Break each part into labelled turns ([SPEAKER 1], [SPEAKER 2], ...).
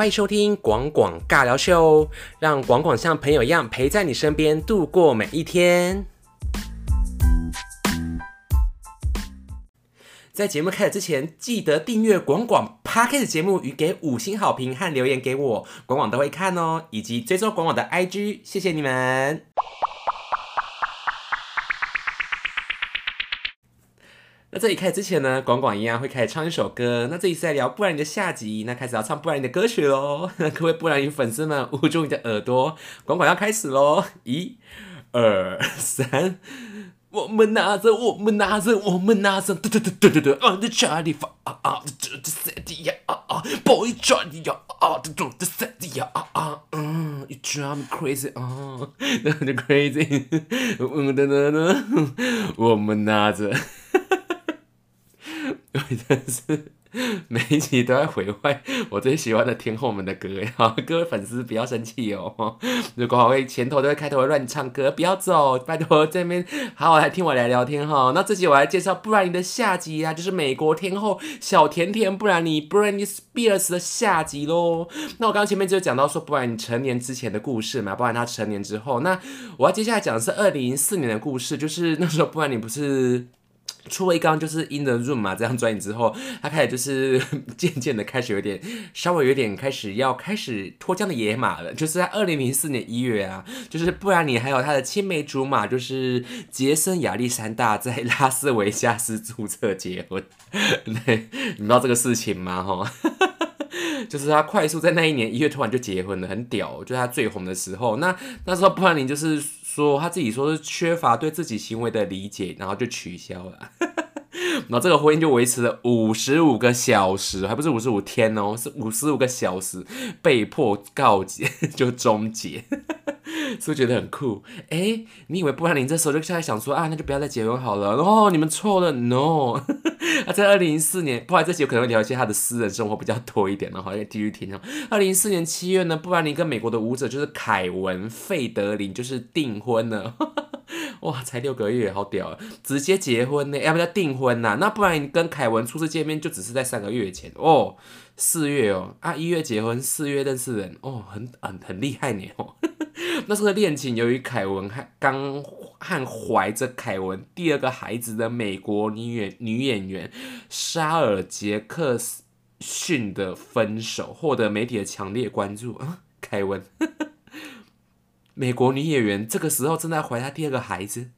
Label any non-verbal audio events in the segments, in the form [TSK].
[SPEAKER 1] 欢迎收听广广尬聊秀，让广广像朋友一样陪在你身边度过每一天。在节目开始之前，记得订阅广广 p a r k 的节目与给五星好评和留言给我，广广都会看哦，以及追踪广广的 IG，谢谢你们。那这里开始之前呢，广广一样会开始唱一首歌。那这里是在聊布兰妮的下集，那开始要唱布兰妮的歌曲喽。[LAUGHS] 那各位布兰妮粉丝们，捂住你的耳朵，广广要开始喽！一、二、三，我们拿着，我们拿着，我们拿着，对对对对对对，On the Charlie 啊啊，这这 City 呀啊啊，Boy Charlie 呀啊，这这这 City 呀啊啊，嗯，You drive me crazy 啊，[LAUGHS] The crazy，嗯噔噔噔，我们拿着。因为真是每一集都在毁坏我最喜欢的天后们的歌呀！各位粉丝不要生气哦。如果我会前头都会开头会乱唱歌，不要走，拜托这边好好来听我来聊天哈。那这集我来介绍布兰妮的下集啊，就是美国天后小甜甜布兰妮 （Britney Spears） 的下集喽。那我刚刚前面就讲到说布兰妮成年之前的故事嘛，包含她成年之后。那我要接下来讲的是二零零四年的故事，就是那时候布兰妮不是。出了一刚就是《In the Room》嘛，这张专辑之后，他开始就是 [LAUGHS] 渐渐的开始有点稍微有点开始要开始脱缰的野马了。就是在二零零四年一月啊，就是不然你还有他的青梅竹马，就是杰森亚历山大在拉斯维加斯注册结婚。[LAUGHS] 对，你知道这个事情吗？哈，就是他快速在那一年一月突然就结婚了，很屌，就是他最红的时候。那那时候布兰妮就是。说他自己说是缺乏对自己行为的理解，然后就取消了，[LAUGHS] 然后这个婚姻就维持了五十五个小时，还不是五十五天哦，是五十五个小时被迫告结 [LAUGHS] 就终结，是不是觉得很酷？哎，你以为布兰妮这时候就在想说啊，那就不要再结婚好了？哦，你们错了，no。[LAUGHS] 那在二零零四年，不然这集有可能会聊一些他的私人生活比较多一点的话，继续听哦。二零零四年七月呢，布兰妮跟美国的舞者就是凯文·费德林就是订婚了，[LAUGHS] 哇，才六个月，好屌啊，直接结婚呢？要不要订婚呐？那不然你跟凯文初次见面就只是在三个月前哦，四月哦，啊一月结婚，四月认识人哦，很很很厉害呢哦。[LAUGHS] 那时候的恋情，由于凯文和刚和怀着凯文第二个孩子的美国女演女演员沙尔杰克逊的分手，获得媒体的强烈关注。凯文，[LAUGHS] 美国女演员这个时候正在怀她第二个孩子，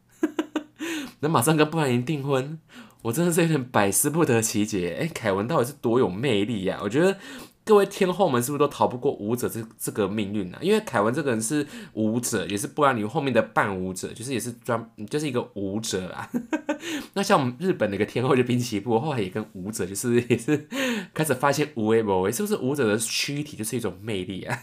[SPEAKER 1] [LAUGHS] 那马上跟布兰妮订婚，我真的是有点百思不得其解。哎，凯文到底是多有魅力呀？我觉得。各位天后们是不是都逃不过舞者这这个命运呢？因为凯文这个人是舞者，也是布兰妮后面的伴舞者，就是也是专就是一个舞者啊。[LAUGHS] 那像我们日本的一个天后就滨崎步，后来也跟舞者就是也是开始发现无为某为，是不是舞者的躯体就是一种魅力啊？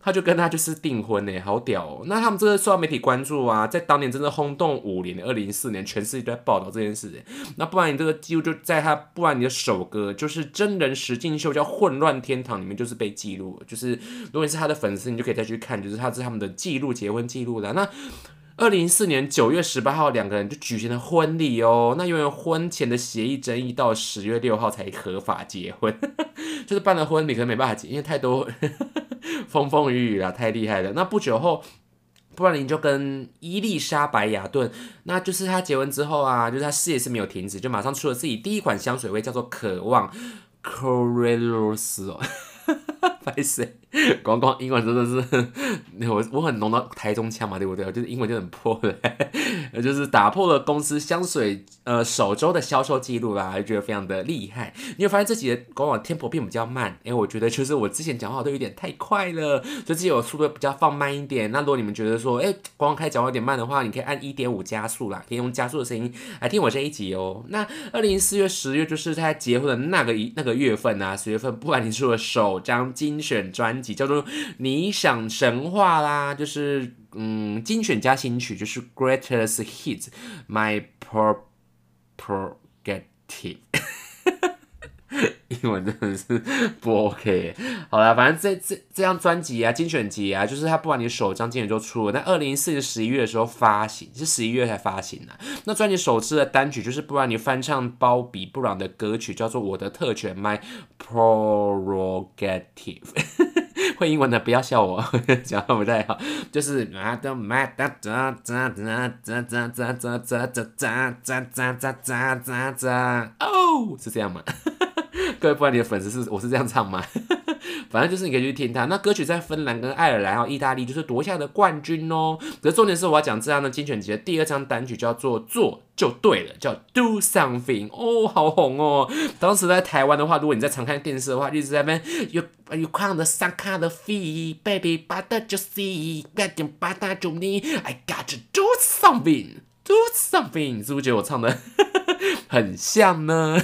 [SPEAKER 1] 他就跟他就是订婚呢，好屌哦！那他们这个受到媒体关注啊，在当年真的轰动五年，二零一四年全世界都在报道这件事。那不然你这个记录就在他不然你的首歌，就是真人实境秀叫《混乱天堂》里面，就是被记录。就是如果你是他的粉丝，你就可以再去看，就是他是他们的记录结婚记录的。那二零一四年九月十八号，两个人就举行了婚礼哦。那因为婚前的协议争议，到十月六号才合法结婚，[LAUGHS] 就是办了婚礼，可能没办法结，因为太多。[LAUGHS] 风风雨雨啊，太厉害了。那不久后，布兰妮就跟伊丽莎白雅顿，那就是他结婚之后啊，就是他事业是没有停止，就马上出了自己第一款香水味，叫做渴望 c o r e l o s 哦。[LAUGHS] 白色，[LAUGHS] 光光英文真的是，[LAUGHS] 我我很浓的台中腔嘛，对不对？就是英文就很破的，[LAUGHS] 就是打破了公司香水呃首周的销售记录啦，还觉得非常的厉害。你会发现这几的官网 tempo 变比较慢，因为我觉得就是我之前讲话都有点太快了，所以己有速度比较放慢一点。那如果你们觉得说，哎，光光开讲话有点慢的话，你可以按一点五加速啦，可以用加速的声音来听我这一集哦。那二零四月十月就是他结婚的那个一那个月份啊，十月份，不管你出了首张。精选专辑叫做《你想神话》啦，就是嗯，精选加新曲，就是 Greatest Hits My Prerogative。[LAUGHS] 英文真的是不 OK。好了，反正这这这张专辑啊，精选集啊，就是他不管你首张精选就出了，那二零一四年十一月的时候发行，是十一月才发行的。那专辑首次的单曲就是不管你翻唱包比布朗的歌曲，叫做《我的特权》My Prerogative。会英文的不要笑我，[LAUGHS] 讲的不太好，就是啊的麦哒哒哒哒哒哒哒哒哒哒哒哒哒哒哒哦，是这样吗？各位不然你的粉丝是我是这样唱吗？反正就是你可以去听它。那歌曲在芬兰、跟爱尔兰还有意大利就是夺下的冠军哦。可是重点是我要讲这样的精选集的第二张单曲叫做《做就对了》，叫 Do Something 哦，好红哦。当时在台湾的话，如果你在常看电视的话，一直在那边 You You Count the Sun Count the Feet Baby But Just See Get Them But Just Me I Got to Do Something Do Something，是不是觉得我唱的很像呢？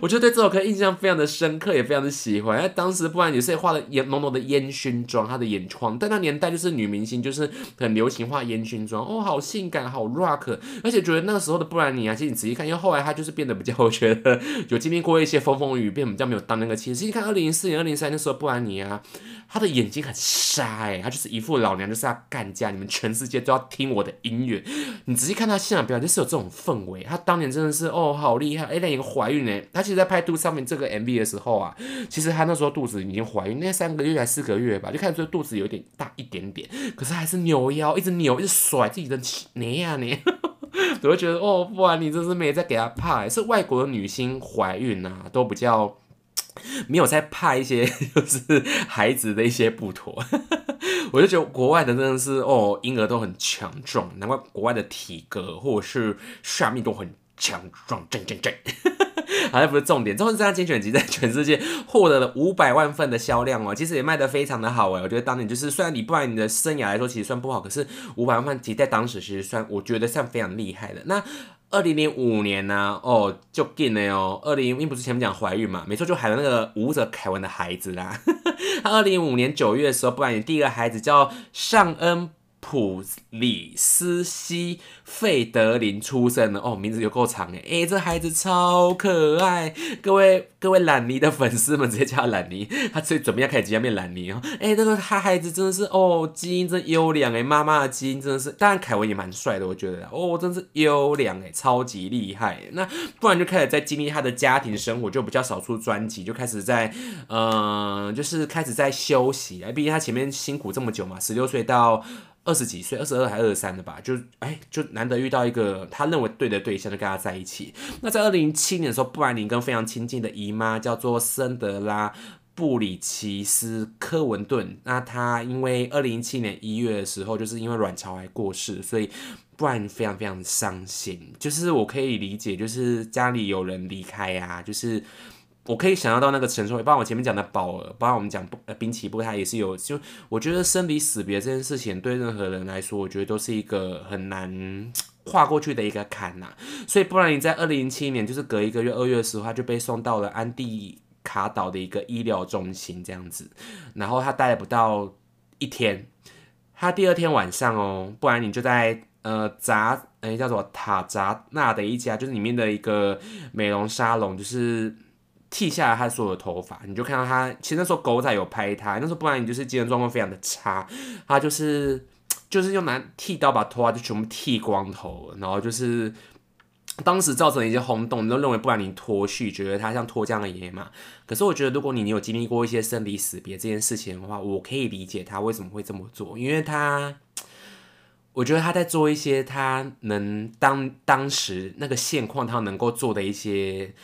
[SPEAKER 1] 我就对这首歌印象非常的深刻，也非常的喜欢。因为当时不然也是画了烟浓浓的烟熏妆，她的眼眶。但那年代就是女明星就是很流行画烟熏妆，哦，好性感，好 rock。而且觉得那个时候的布兰妮啊，其实你仔细看，因为后来她就是变得比较，我觉得有经历过一些风风雨雨，变比较没有当那个气质。你看二零零四年、二零零三那时候布兰妮啊，他的眼睛很杀哎，他就是一副老娘就是要干架，你们全世界都要听我的音乐。你仔细看他现场表演，就是有这种氛围。他当年真的是哦，好厉害，哎，那一个怀孕哎，他其实在拍《肚上面这个 MV 的时候啊，其实他那时候肚子已经怀孕，那三个月还四个月吧，就看出肚子有点大一点点，可是还是扭腰，一直扭，一直甩自己的捏呀捏，[LAUGHS] 我就觉得哦，不然你真是没在给他怕，是外国的女星怀孕啊，都比较 [LAUGHS] 没有在怕一些 [LAUGHS] 就是孩子的一些不妥，[LAUGHS] 我就觉得国外的真的是哦，婴儿都很强壮，难怪国外的体格或者是下面都很强壮，正正正。好像不是重点，重点是这张精选集在全世界获得了五百万份的销量哦，其实也卖得非常的好哎。我觉得当年就是虽然你不然你的生涯来说其实算不好，可是五百万份其实在当时其实算我觉得算非常厉害的。那二零零五年呢，哦就进了哦，二零因为不是前面讲怀孕嘛，没错，就还有那个舞者凯文的孩子啦。[LAUGHS] 他二零五年九月的时候，不然你第一个孩子叫尚恩。普里斯西费德林出生的。哦，名字有够长哎，哎，这孩子超可爱，各位各位兰尼的粉丝们直接叫他兰尼，他这准备要开始即将变兰尼哦，哎，这个他孩子真的是哦，基因真优良哎，妈妈的基因真的是，当然凯文也蛮帅的，我觉得哦，真是优良哎，超级厉害。那不然就开始在经历他的家庭生活，就比较少出专辑，就开始在嗯，就是开始在休息哎，毕竟他前面辛苦这么久嘛，十六岁到。二十几岁，二十二还二十三的吧，就哎，就难得遇到一个他认为对的对象，就跟他在一起。那在二零零七年的时候，布兰妮跟非常亲近的姨妈叫做森德拉布里奇斯科文顿，那他因为二零零七年一月的时候，就是因为卵巢癌过世，所以布兰非常非常伤心。就是我可以理解，就是家里有人离开呀，就是。我可以想象到那个承受，包括我前面讲的宝儿，包括我们讲不呃滨崎步，他也是有。就我觉得生离死别这件事情，对任何人来说，我觉得都是一个很难 [TSK] 跨过去的一个坎呐。所以不然你在二零零七年，就是隔一个月二月的时候，他就被送到了安地卡岛的一个医疗中心这样子。然后他待了不到一天，他第二天晚上哦，不然你就在呃扎诶叫做塔扎纳的一家，就是里面的一个美容沙龙，就是。剃下来他所有的头发，你就看到他。其实那时候狗仔有拍他，那时候不然你就是精神状况非常的差，他就是就是用拿剃刀把头发就全部剃光头，然后就是当时造成一些轰动，都认为不然你脱序，觉得他像脱缰的野马。可是我觉得，如果你你有经历过一些生离死别这件事情的话，我可以理解他为什么会这么做，因为他我觉得他在做一些他能当当时那个现况他能够做的一些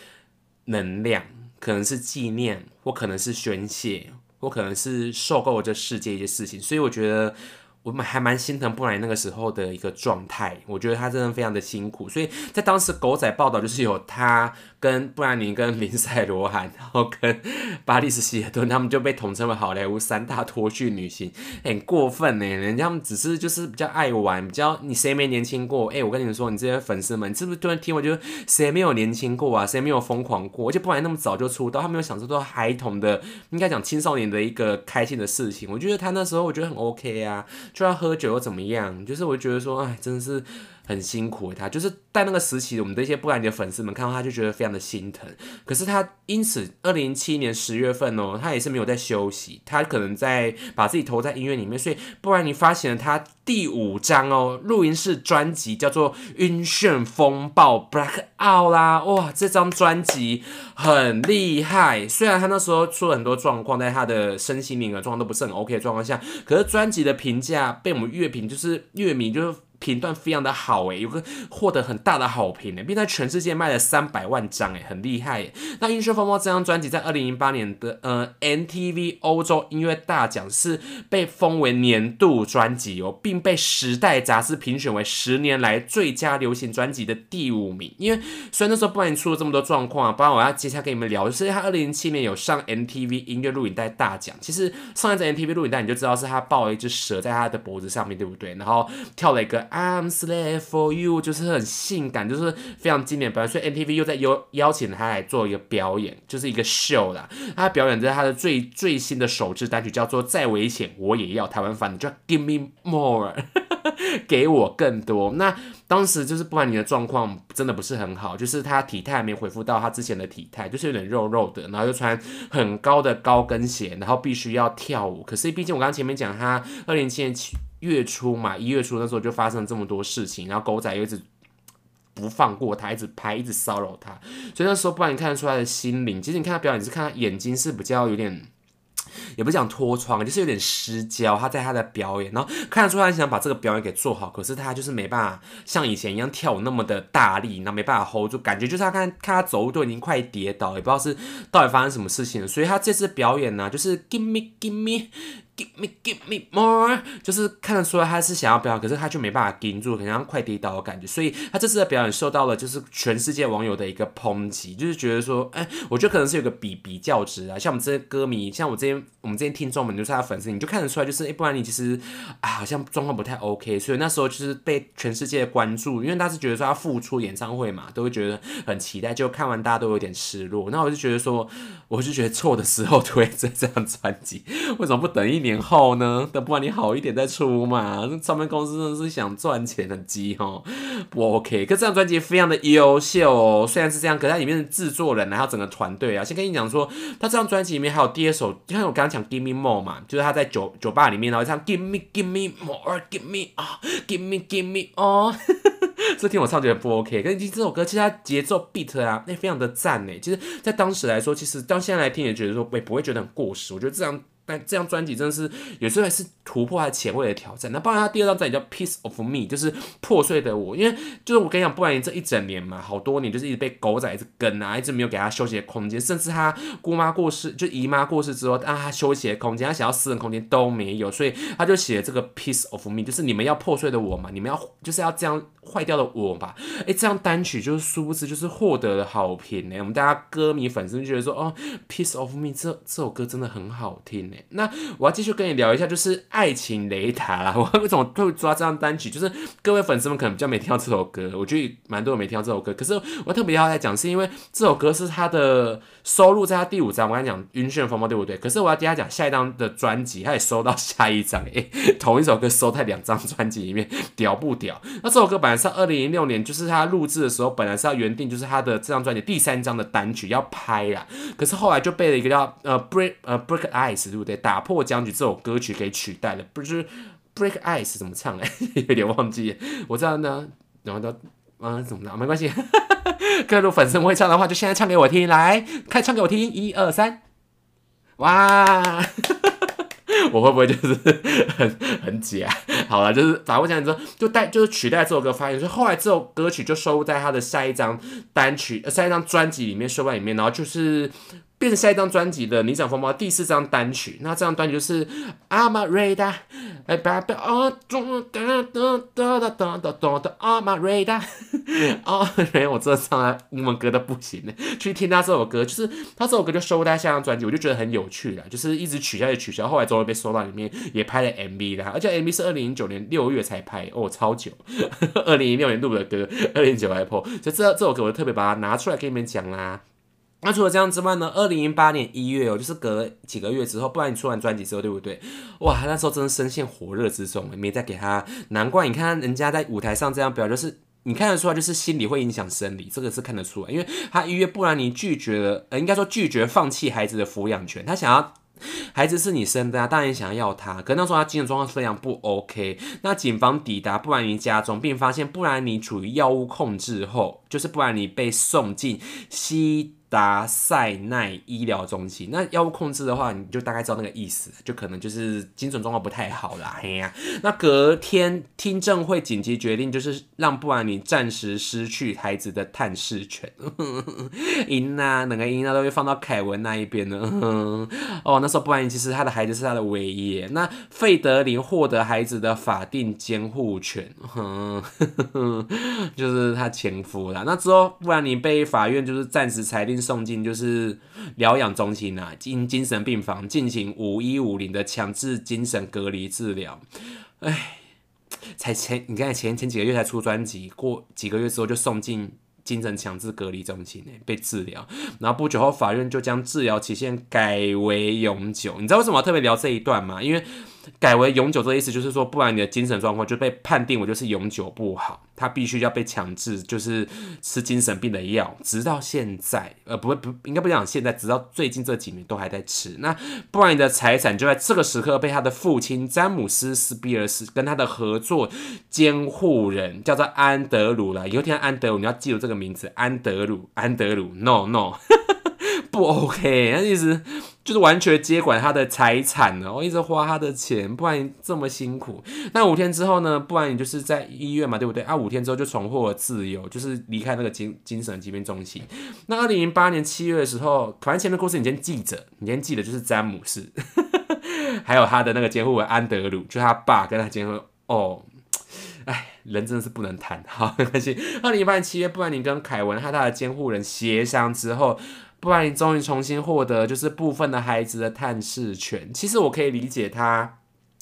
[SPEAKER 1] 能量。可能是纪念，或可能是宣泄，或可能是受够这世界一些事情，所以我觉得。我们还蛮心疼布莱那个时候的一个状态，我觉得他真的非常的辛苦，所以在当时狗仔报道就是有他跟布兰妮、跟林赛罗韩，然后跟巴利斯希尔顿，他们就被统称为好莱坞三大脱序女星，很过分呢，人家们只是就是比较爱玩，比较你谁没年轻过？哎，我跟你们说，你这些粉丝们，你是不是突然听我就谁没有年轻过啊？谁没有疯狂过？而且布兰那么早就出道，他没有享受到孩童的，应该讲青少年的一个开心的事情，我觉得他那时候我觉得很 OK 啊。就要喝酒又怎么样？就是我觉得说，哎，真的是很辛苦他，就是在那个时期，我们这些不然的粉丝们看到他就觉得非常的心疼。可是他因此，二零一七年十月份哦，他也是没有在休息，他可能在把自己投在音乐里面，所以不然你发行了他第五张哦录音室专辑叫做《晕眩风暴》（Black Out） 啦，哇，这张专辑很厉害。虽然他那时候出了很多状况，在他的身心灵的状况都不是很 OK 的状况下，可是专辑的评价被我们乐评就是乐迷就是。评断非常的好诶，有个获得很大的好评诶，并在全世界卖了三百万张诶，很厉害。那《音乐风暴》这张专辑在二零零八年的呃 NTV 欧洲音乐大奖是被封为年度专辑哦，并被《时代》杂志评选为十年来最佳流行专辑的第五名。因为虽然那时候不然你出了这么多状况啊，不然我要接下来跟你们聊，就是他二零零七年有上 NTV 音乐录影带大奖。其实上一张 NTV 录影带你就知道是他抱了一只蛇在他的脖子上面对不对？然后跳了一个。I'm slave for you，就是很性感，就是非常经典表演。所以 NTV 又在邀邀请他来做一个表演，就是一个秀啦。他表演在他的最最新的首支单曲叫做《再危险我也要》，台湾版的叫 Give me more，[LAUGHS] 给我更多。那当时就是不管你的状况真的不是很好，就是他体态还没恢复到他之前的体态，就是有点肉肉的，然后又穿很高的高跟鞋，然后必须要跳舞。可是毕竟我刚前面讲他二零七年。月初嘛，一月初那时候就发生这么多事情，然后狗仔又一直不放过他，一直拍，一直骚扰他，所以那时候不然你看得出他的心灵。其实你看他表演，是看他眼睛是比较有点，[TSK] 也不想脱窗，就是有点失焦。他在他的表演，然后看得出他想把这个表演给做好，可是他就是没办法像以前一样跳舞那么的大力，然后没办法 hold 住，感觉就是他看看他走路都已经快跌倒，也不知道是到底发生什么事情了。所以他这次表演呢，就是 give me give me。Give me, give me more，就是看得出来他是想要表演，可是他就没办法盯住，可能像快跌倒的感觉。所以他这次的表演受到了就是全世界网友的一个抨击，就是觉得说，哎，我觉得可能是有个比比较值啊。像我们这些歌迷，像我这些我们这些听众们，就是他粉丝，你就看得出来，就是哎，不然你其实啊，好像状况不太 OK。所以那时候就是被全世界关注，因为他是觉得说他复出演唱会嘛，都会觉得很期待。就看完大家都有点失落。那我就觉得说，我就觉得错的时候 [LAUGHS] 推这这张专辑，为什么不等一年？年后呢？等不管你好一点再出嘛。唱片公司真的是想赚钱的鸡哦，不 OK。可这张专辑非常的优秀哦，虽然是这样，可它里面的制作人还有整个团队啊，先跟你讲说，他这张专辑里面还有第二首，因为我刚刚讲 Give Me More 嘛，就是他在酒酒吧里面，然后唱 Give Me Give Me More，Give Me 啊，Give Me Give Me 哦，[LAUGHS] 这听我唱觉得不 OK。可是听这首歌，其实它节奏 beat 啊，那非常的赞呢。其实，在当时来说，其实到现在来听也觉得说，也不会觉得很过时。我觉得这张。但这张专辑真的是有时候还是突破他前卫的挑战。那包括他第二张专辑叫《Piece of Me》，就是破碎的我。因为就是我跟你讲，不然这一整年嘛，好多年就是一直被狗仔一直跟啊，一直没有给他休息的空间。甚至他姑妈过世，就姨妈过世之后，让他休息的空间，他想要私人空间都没有，所以他就写了这个《Piece of Me》，就是你们要破碎的我嘛，你们要就是要这样坏掉的我吧。哎，这张单曲就是殊不知就是获得了好评呢。我们大家歌迷粉丝就觉得说，哦，《Piece of Me》这这首歌真的很好听呢。那我要继续跟你聊一下，就是《爱情雷达》啦。[LAUGHS] 我为什么会抓这张单曲？就是各位粉丝们可能比较没听到这首歌，我觉得蛮多人没听到这首歌。可是我特别要来讲，是因为这首歌是他的收录在他第五张。我跟你讲《晕眩风暴》，对不对？可是我要跟他讲下一张的专辑，他也收到下一张。[LAUGHS] 诶，同一首歌收在两张专辑里面，屌不屌？那这首歌本来是二零零六年，就是他录制的时候，本来是要原定就是他的这张专辑第三张的单曲要拍啦。可是后来就被了一个叫呃 Break 呃 Break Ice，对不对？打破。僵局这首歌曲给取代了，不是《Break Ice》怎么唱哎，[LAUGHS] 有点忘记。我知道呢，然后都嗯怎么的，没关系。[LAUGHS] 各路粉丝会唱的话，就现在唱给我听，来，开唱给我听，一二三，哇！[LAUGHS] 我会不会就是很很假？好了，就是反过讲，你说就带就是取代这首歌发言，所以后来这首歌曲就收录在他的下一张单曲呃、下一张专辑里面，收在里面，然后就是。变成下一张专辑的《你长风暴》第四张单曲，那这张单曲就是《I'm ready》，哎，baby，啊，咚哒哒哒哒哒哒哒哒，I'm 啊，[LAUGHS] 没有，我真的唱的英文歌都不行呢。去听他这首歌，就是他这首歌就收在下张专辑，我就觉得很有趣了，就是一直取消就取消，后来终于被收到里面，也拍了 MV 啦，而且 MV 是二零零九年六月才拍，哦，超久，[LAUGHS] 二零一六年录的歌，二零一九还破，所以这这首歌我就特别把它拿出来跟你们讲啦。那除了这样之外呢？二零零八年一月哦，就是隔了几个月之后，不然你出完专辑之后，对不对？哇，那时候真的深陷火热之中，没再给他。难怪你看人家在舞台上这样表，就是你看得出来，就是心理会影响生理，这个是看得出来。因为他一月，不然你拒绝了，呃，应该说拒绝放弃孩子的抚养权，他想要。孩子是你生的啊，当然想要要他。可那时候他精神状况非常不 OK。那警方抵达布兰妮家中，并发现布兰妮处于药物控制后，就是布兰妮被送进西。达塞奈医疗中心，那药物控制的话，你就大概知道那个意思，就可能就是精神状况不太好啦。嘿呀，那隔天听证会紧急决定，就是让布兰妮暂时失去孩子的探视权。[LAUGHS] 赢啊，两个赢啊，都会放到凯文那一边呢。哦，那时候布兰妮其实他的孩子是他的唯一。那费德林获得孩子的法定监护权，[LAUGHS] 就是他前夫啦。那之后布兰妮被法院就是暂时裁定。送进就是疗养中心啊，进精神病房进行五一五零的强制精神隔离治疗。哎，才前你看前前几个月才出专辑，过几个月之后就送进精神强制隔离中心呢，被治疗。然后不久后法院就将治疗期限改为永久。你知道为什么要特别聊这一段吗？因为改为永久这意思就是说，不然你的精神状况就被判定为就是永久不好，他必须要被强制就是吃精神病的药，直到现在，呃，不不应该不讲现在，直到最近这几年都还在吃。那不然你的财产就在这个时刻被他的父亲詹姆斯斯比尔斯跟他的合作监护人叫做安德鲁了。以后听到安德鲁，你要记住这个名字，安德鲁，安德鲁，no no。不 OK，那意思就是完全接管他的财产了，我一直花他的钱，不然这么辛苦。那五天之后呢？不然你就是在医院嘛，对不对？啊，五天之后就重获自由，就是离开那个精精神疾病中心。那二零零八年七月的时候，反正前面故事你先记着，你先记得就是詹姆斯，[LAUGHS] 还有他的那个监护人安德鲁，就他爸跟他监护。哦，哎，人真的是不能谈，好没关系。二零零八年七月，不然你跟凯文和他的监护人协商之后。不然你终于重新获得就是部分的孩子的探视权。其实我可以理解他，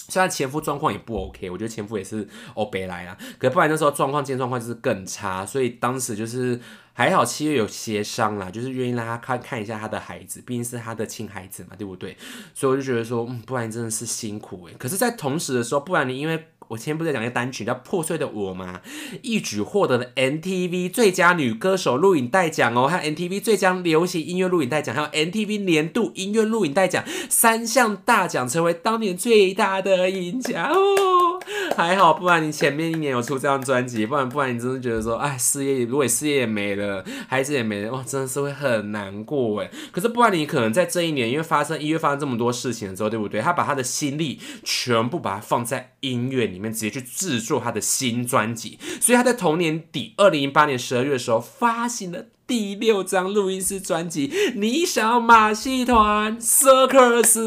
[SPEAKER 1] 虽然前夫状况也不 OK，我觉得前夫也是欧北来啊。可不然那时候状况、健状况就是更差，所以当时就是还好七月有协商啦，就是愿意让他看看一下他的孩子，毕竟是他的亲孩子嘛，对不对？所以我就觉得说，嗯，不然真的是辛苦诶。可是，在同时的时候，不然你因为。我前不是讲一个单曲叫《破碎的我》吗？一举获得了 NTV 最佳女歌手录影带奖哦，还有 NTV 最佳流行音乐录影带奖，还有 NTV 年度音乐录影带奖三项大奖，成为当年最大的赢家哦。还好，不然你前面一年有出这张专辑，不然不然你真的觉得说，哎，事业如果事业也没了，孩子也没了，哇，真的是会很难过哎。可是不然你可能在这一年，因为发生一月发生这么多事情的时候，对不对？他把他的心力全部把它放在音乐里。里面直接去制作他的新专辑，所以他在同年底，二零一八年十二月的时候发行了第六张录音室专辑《你想马戏团 Circus》。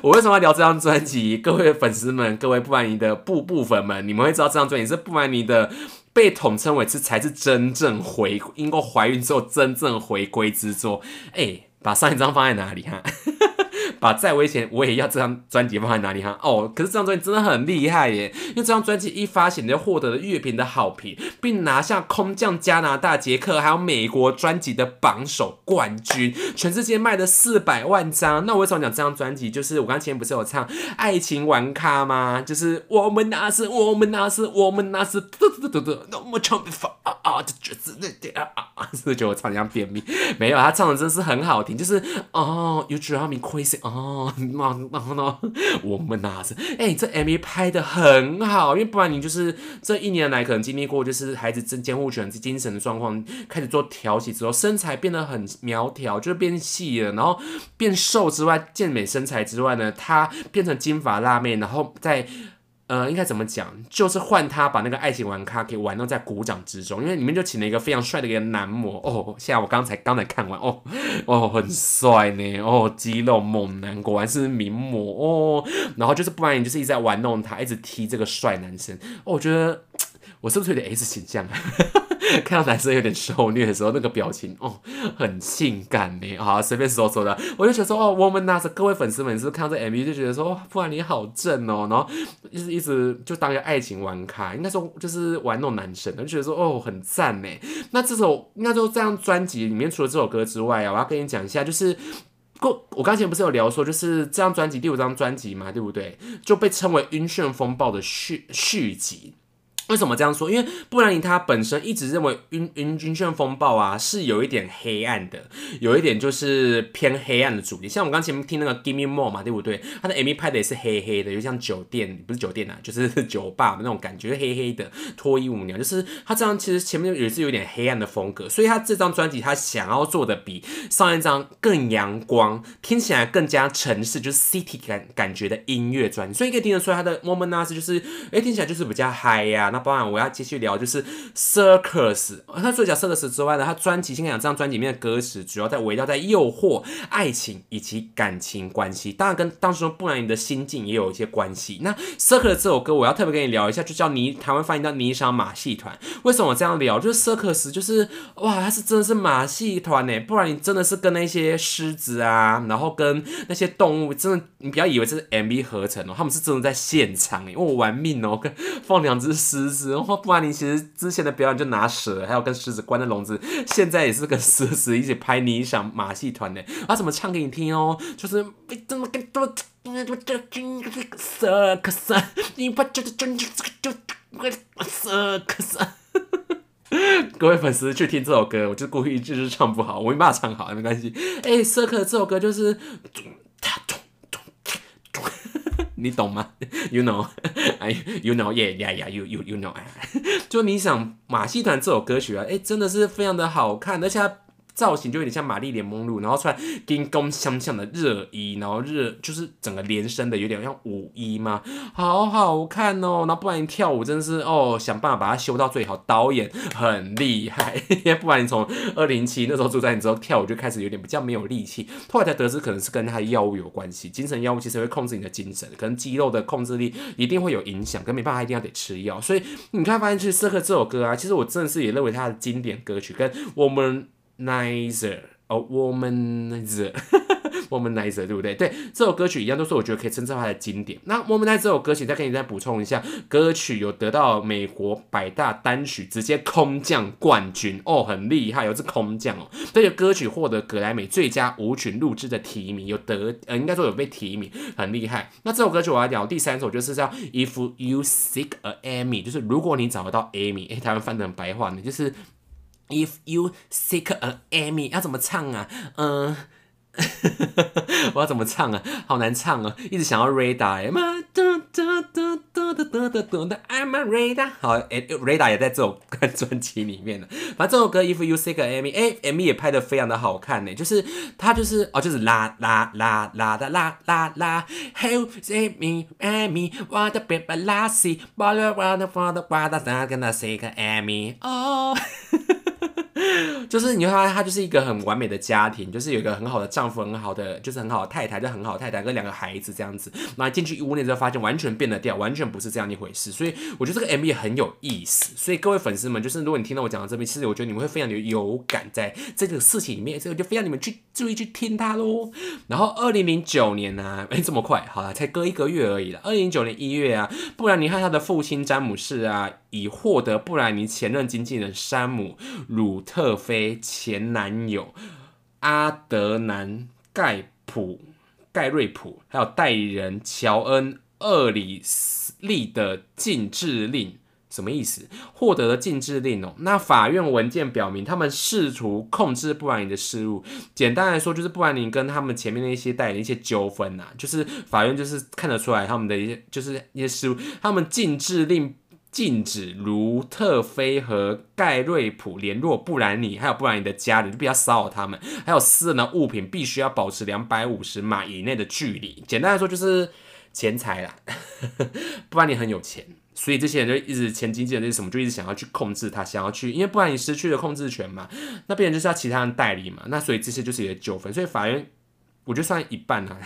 [SPEAKER 1] 我为什么要聊这张专辑？各位粉丝们，各位不满意的布布粉们，你们会知道这张专辑是不满意的，被统称为是才是真正回因过怀孕之后真正回归之作。哎，把上一张放在哪里哈？把再危险我也要这张专辑放在哪里哈？哦，可是这张专辑真的很厉害耶，因为这张专辑一发行就获得了乐评的好评，并拿下空降加拿大、捷克还有美国专辑的榜首冠军，全世界卖了四百万张。那我为什么讲这张专辑？就是我刚前不是有唱《爱情玩咖》吗？就是我们那是我们那是我们那是嘟嘟嘟嘟那么唱不发啊啊，就觉得那点啊啊，[LAUGHS] 是不是觉得我唱像便秘？没有，他唱的真是很好听，就是哦，You drive me crazy 哦。哦，那然后呢？我们那是哎，这 MV 拍的很好，因为不然你就是这一年来可能经历过，就是孩子监监护权、精神的状况，开始做调息之后，身材变得很苗条，就是变细了，然后变瘦之外，健美身材之外呢，她变成金发辣妹，然后在。呃，应该怎么讲？就是换他把那个爱情玩咖给玩弄在鼓掌之中，因为里面就请了一个非常帅的一个男模哦。现在我刚才刚才看完哦 [LAUGHS] 哦，很帅呢哦，肌肉猛男，果然是名模哦。然后就是不然，你就是一直在玩弄他，一直踢这个帅男生。哦，我觉得。我是不是有点 S 形象？[LAUGHS] 看到男生有点受虐的时候，那个表情哦，很性感呢。好，随便说说的，我就觉得说哦，我们那是各位粉丝们是看到这 MV 就觉得说，不然你好正哦，然后一直一直就当一个爱情玩咖，应该说就是玩弄男生，就觉得说哦，很赞呢。那这首应该说这张专辑里面除了这首歌之外啊，我要跟你讲一下，就是过我刚才不是有聊说，就是这张专辑第五张专辑嘛，对不对？就被称为《晕眩风暴》的续续集。为什么这样说？因为布兰妮她本身一直认为《晕晕晕眩风暴》啊是有一点黑暗的，有一点就是偏黑暗的主题。像我们刚前面听那个《Give Me More》嘛，对不对？他的 MV 拍的也是黑黑的，就像酒店不是酒店啊，就是酒吧那种感觉，黑黑的脱衣舞娘。就是他这张其实前面也是有点黑暗的风格，所以他这张专辑他想要做的比上一张更阳光，听起来更加城市，就是 City 感感觉的音乐专辑。所以可以听得出来，他的《Moment》是就是哎听起来就是比较嗨呀。那包含我要继续聊，就是 Circus，他除了讲 Circus 之外呢，他专辑先讲这张专辑里面的歌词，主要在围绕在诱惑、爱情以及感情关系，当然跟当时布兰妮的心境也有一些关系。那 Circus 这首歌，我要特别跟你聊一下，就叫尼台湾翻译叫尼桑马戏团。为什么这样聊？就是 Circus，就是哇，它是真的是马戏团呢，不然你真的是跟那些狮子啊，然后跟那些动物，真的你不要以为这是 MV 合成哦，他们是真的在现场，因为我玩命哦，跟放两只狮。狮子，然后布兰妮其实之前的表演就拿蛇，还有跟狮子关在笼子，现在也是跟狮子一起拍你想马戏团的，他怎么唱给你听哦？就是怎么跟多那个这金色可色，你把这个真就这个就色可色。各位粉丝去听这首歌，我就故意就是唱不好，我没办法唱好，没关系。哎，色可这首歌就是。你懂吗？You know, 哎 you know, yeah, yeah, yeah, you you you know. 就你想马戏团这首歌曲啊，哎，真的是非常的好看，而且。造型就有点像玛丽莲梦露，然后穿金光相向的热衣，然后热就是整个连身的，有点像舞衣嘛，好好看哦。那不然你跳舞真的是哦，想办法把它修到最好。导演很厉害，[LAUGHS] 不然你从二零七那时候住在你之后跳舞就开始有点比较没有力气。后来才得知可能是跟他的药物有关系，精神药物其实会控制你的精神，可能肌肉的控制力一定会有影响，可没办法一定要得吃药。所以你看发现其实《适合这首歌啊，其实我真的是也认为它的经典歌曲，跟我们。Nizer，哦，Womanizer，Womanizer，[LAUGHS] 对不对？对，这首歌曲一样，都是我觉得可以称之为它的经典。那 Womanizer 这首歌曲，再给你再补充一下，歌曲有得到美国百大单曲直接空降冠军哦，很厉害，有是空降哦。这个歌曲获得格莱美最佳舞曲录制的提名，有得呃，应该说有被提名，很厉害。那这首歌曲我要聊第三首，就是叫 If You Seek a Amy，就是如果你找得到 Amy，哎，台湾翻成白话呢，就是。If you seek a Amy，要怎么唱啊？嗯，我要怎么唱啊？好难唱啊！一直想要 Radar，嘛嘟嘟嘟嘟嘟嘟嘟嘟的，I'm a Radar。好，哎，Radar 也在这首专辑里面了。反正这首歌 If you seek a Amy，哎，MV 也拍的非常的好看呢。就是它就是哦，就是啦啦啦啦的啦啦啦，Hey seek me Amy，what a baby lassie，what a what a what a what a gonna seek a Amy，哦。[LAUGHS] 就是你会发现，他就是一个很完美的家庭，就是有一个很好的丈夫，很好的就是很好的太太，就很好的太太跟两个孩子这样子。那进去屋内之后，发现完全变了调，完全不是这样一回事。所以我觉得这个 M V 很有意思。所以各位粉丝们，就是如果你听到我讲到这边，其实我觉得你们会非常的有感，在这个事情里面，所以我就非常你们去注意去听它喽。然后二零零九年呢，哎，这么快，好了，才隔一个月而已了。二零零九年一月啊，不然你看他的父亲詹姆士啊。已获得布兰妮前任经纪人山姆·鲁特菲前男友阿德南·盖普盖瑞普，还有代理人乔恩·厄里斯利的禁制令，什么意思？获得了禁制令哦。那法院文件表明，他们试图控制布兰妮的事务。简单来说，就是布兰妮跟他们前面的一些代理一些纠纷呐，就是法院就是看得出来他们的一些就是一些事务，他们禁制令。禁止卢特菲和盖瑞普联络布兰妮，还有布兰妮的家人，就不要骚扰他们。还有私人的物品必须要保持两百五十码以内的距离。简单来说就是钱财啦，布兰妮很有钱，所以这些人就一直前经纪人是什么，就一直想要去控制他，想要去，因为不然你失去了控制权嘛，那别人就是要其他人代理嘛，那所以这些就是一个纠纷。所以法院我就算一半啊。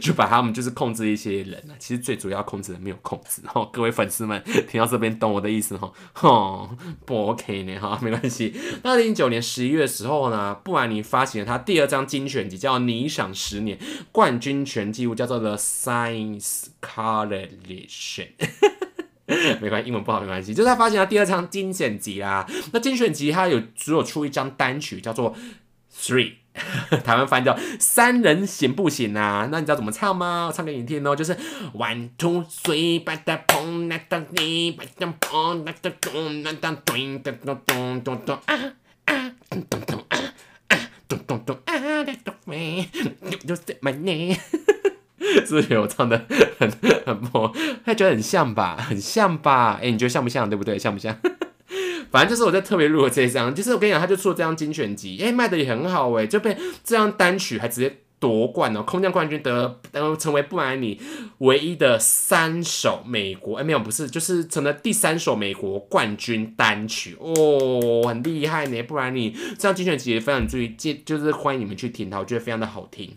[SPEAKER 1] 就把他们就是控制一些人啊，其实最主要控制的没有控制。然后各位粉丝们听到这边懂我的意思哈，吼不 OK 呢哈，没关系。那二零一九年十一月的时候呢，布兰妮发行了他第二张精选集，叫《你想十年冠军全纪录》，叫做《The Science Coalition [LAUGHS]》。没关系，英文不好没关系。就是他发行了第二张精选集啦。那精选集他有只有出一张单曲，叫做《Three》，[LAUGHS] 台湾翻叫“三人行不行啊？那你知道怎么唱吗？我唱给你听哦，就是 One Two Three，把它砰，那当你把它砰，那当咚，那当咚咚咚咚咚咚啊啊咚咚啊啊咚咚咚啊，Let the rain you say my name。是不是我唱的很很破？他觉得很像吧，很像吧？哎、你觉得像不像？对不对？像不像？反正就是我在特别录了这张，就是我跟你讲，他就出了这张精选集，哎、卖的也很好哎、就被这张单曲还直接夺冠哦，空降冠军得，然后成为布兰妮唯一的三首美国，哎、没有不是，就是成了第三首美国冠军单曲哦，很厉害呢，不然你这张精选集也非常注意，介就是欢迎你们去听它，我觉得非常的好听。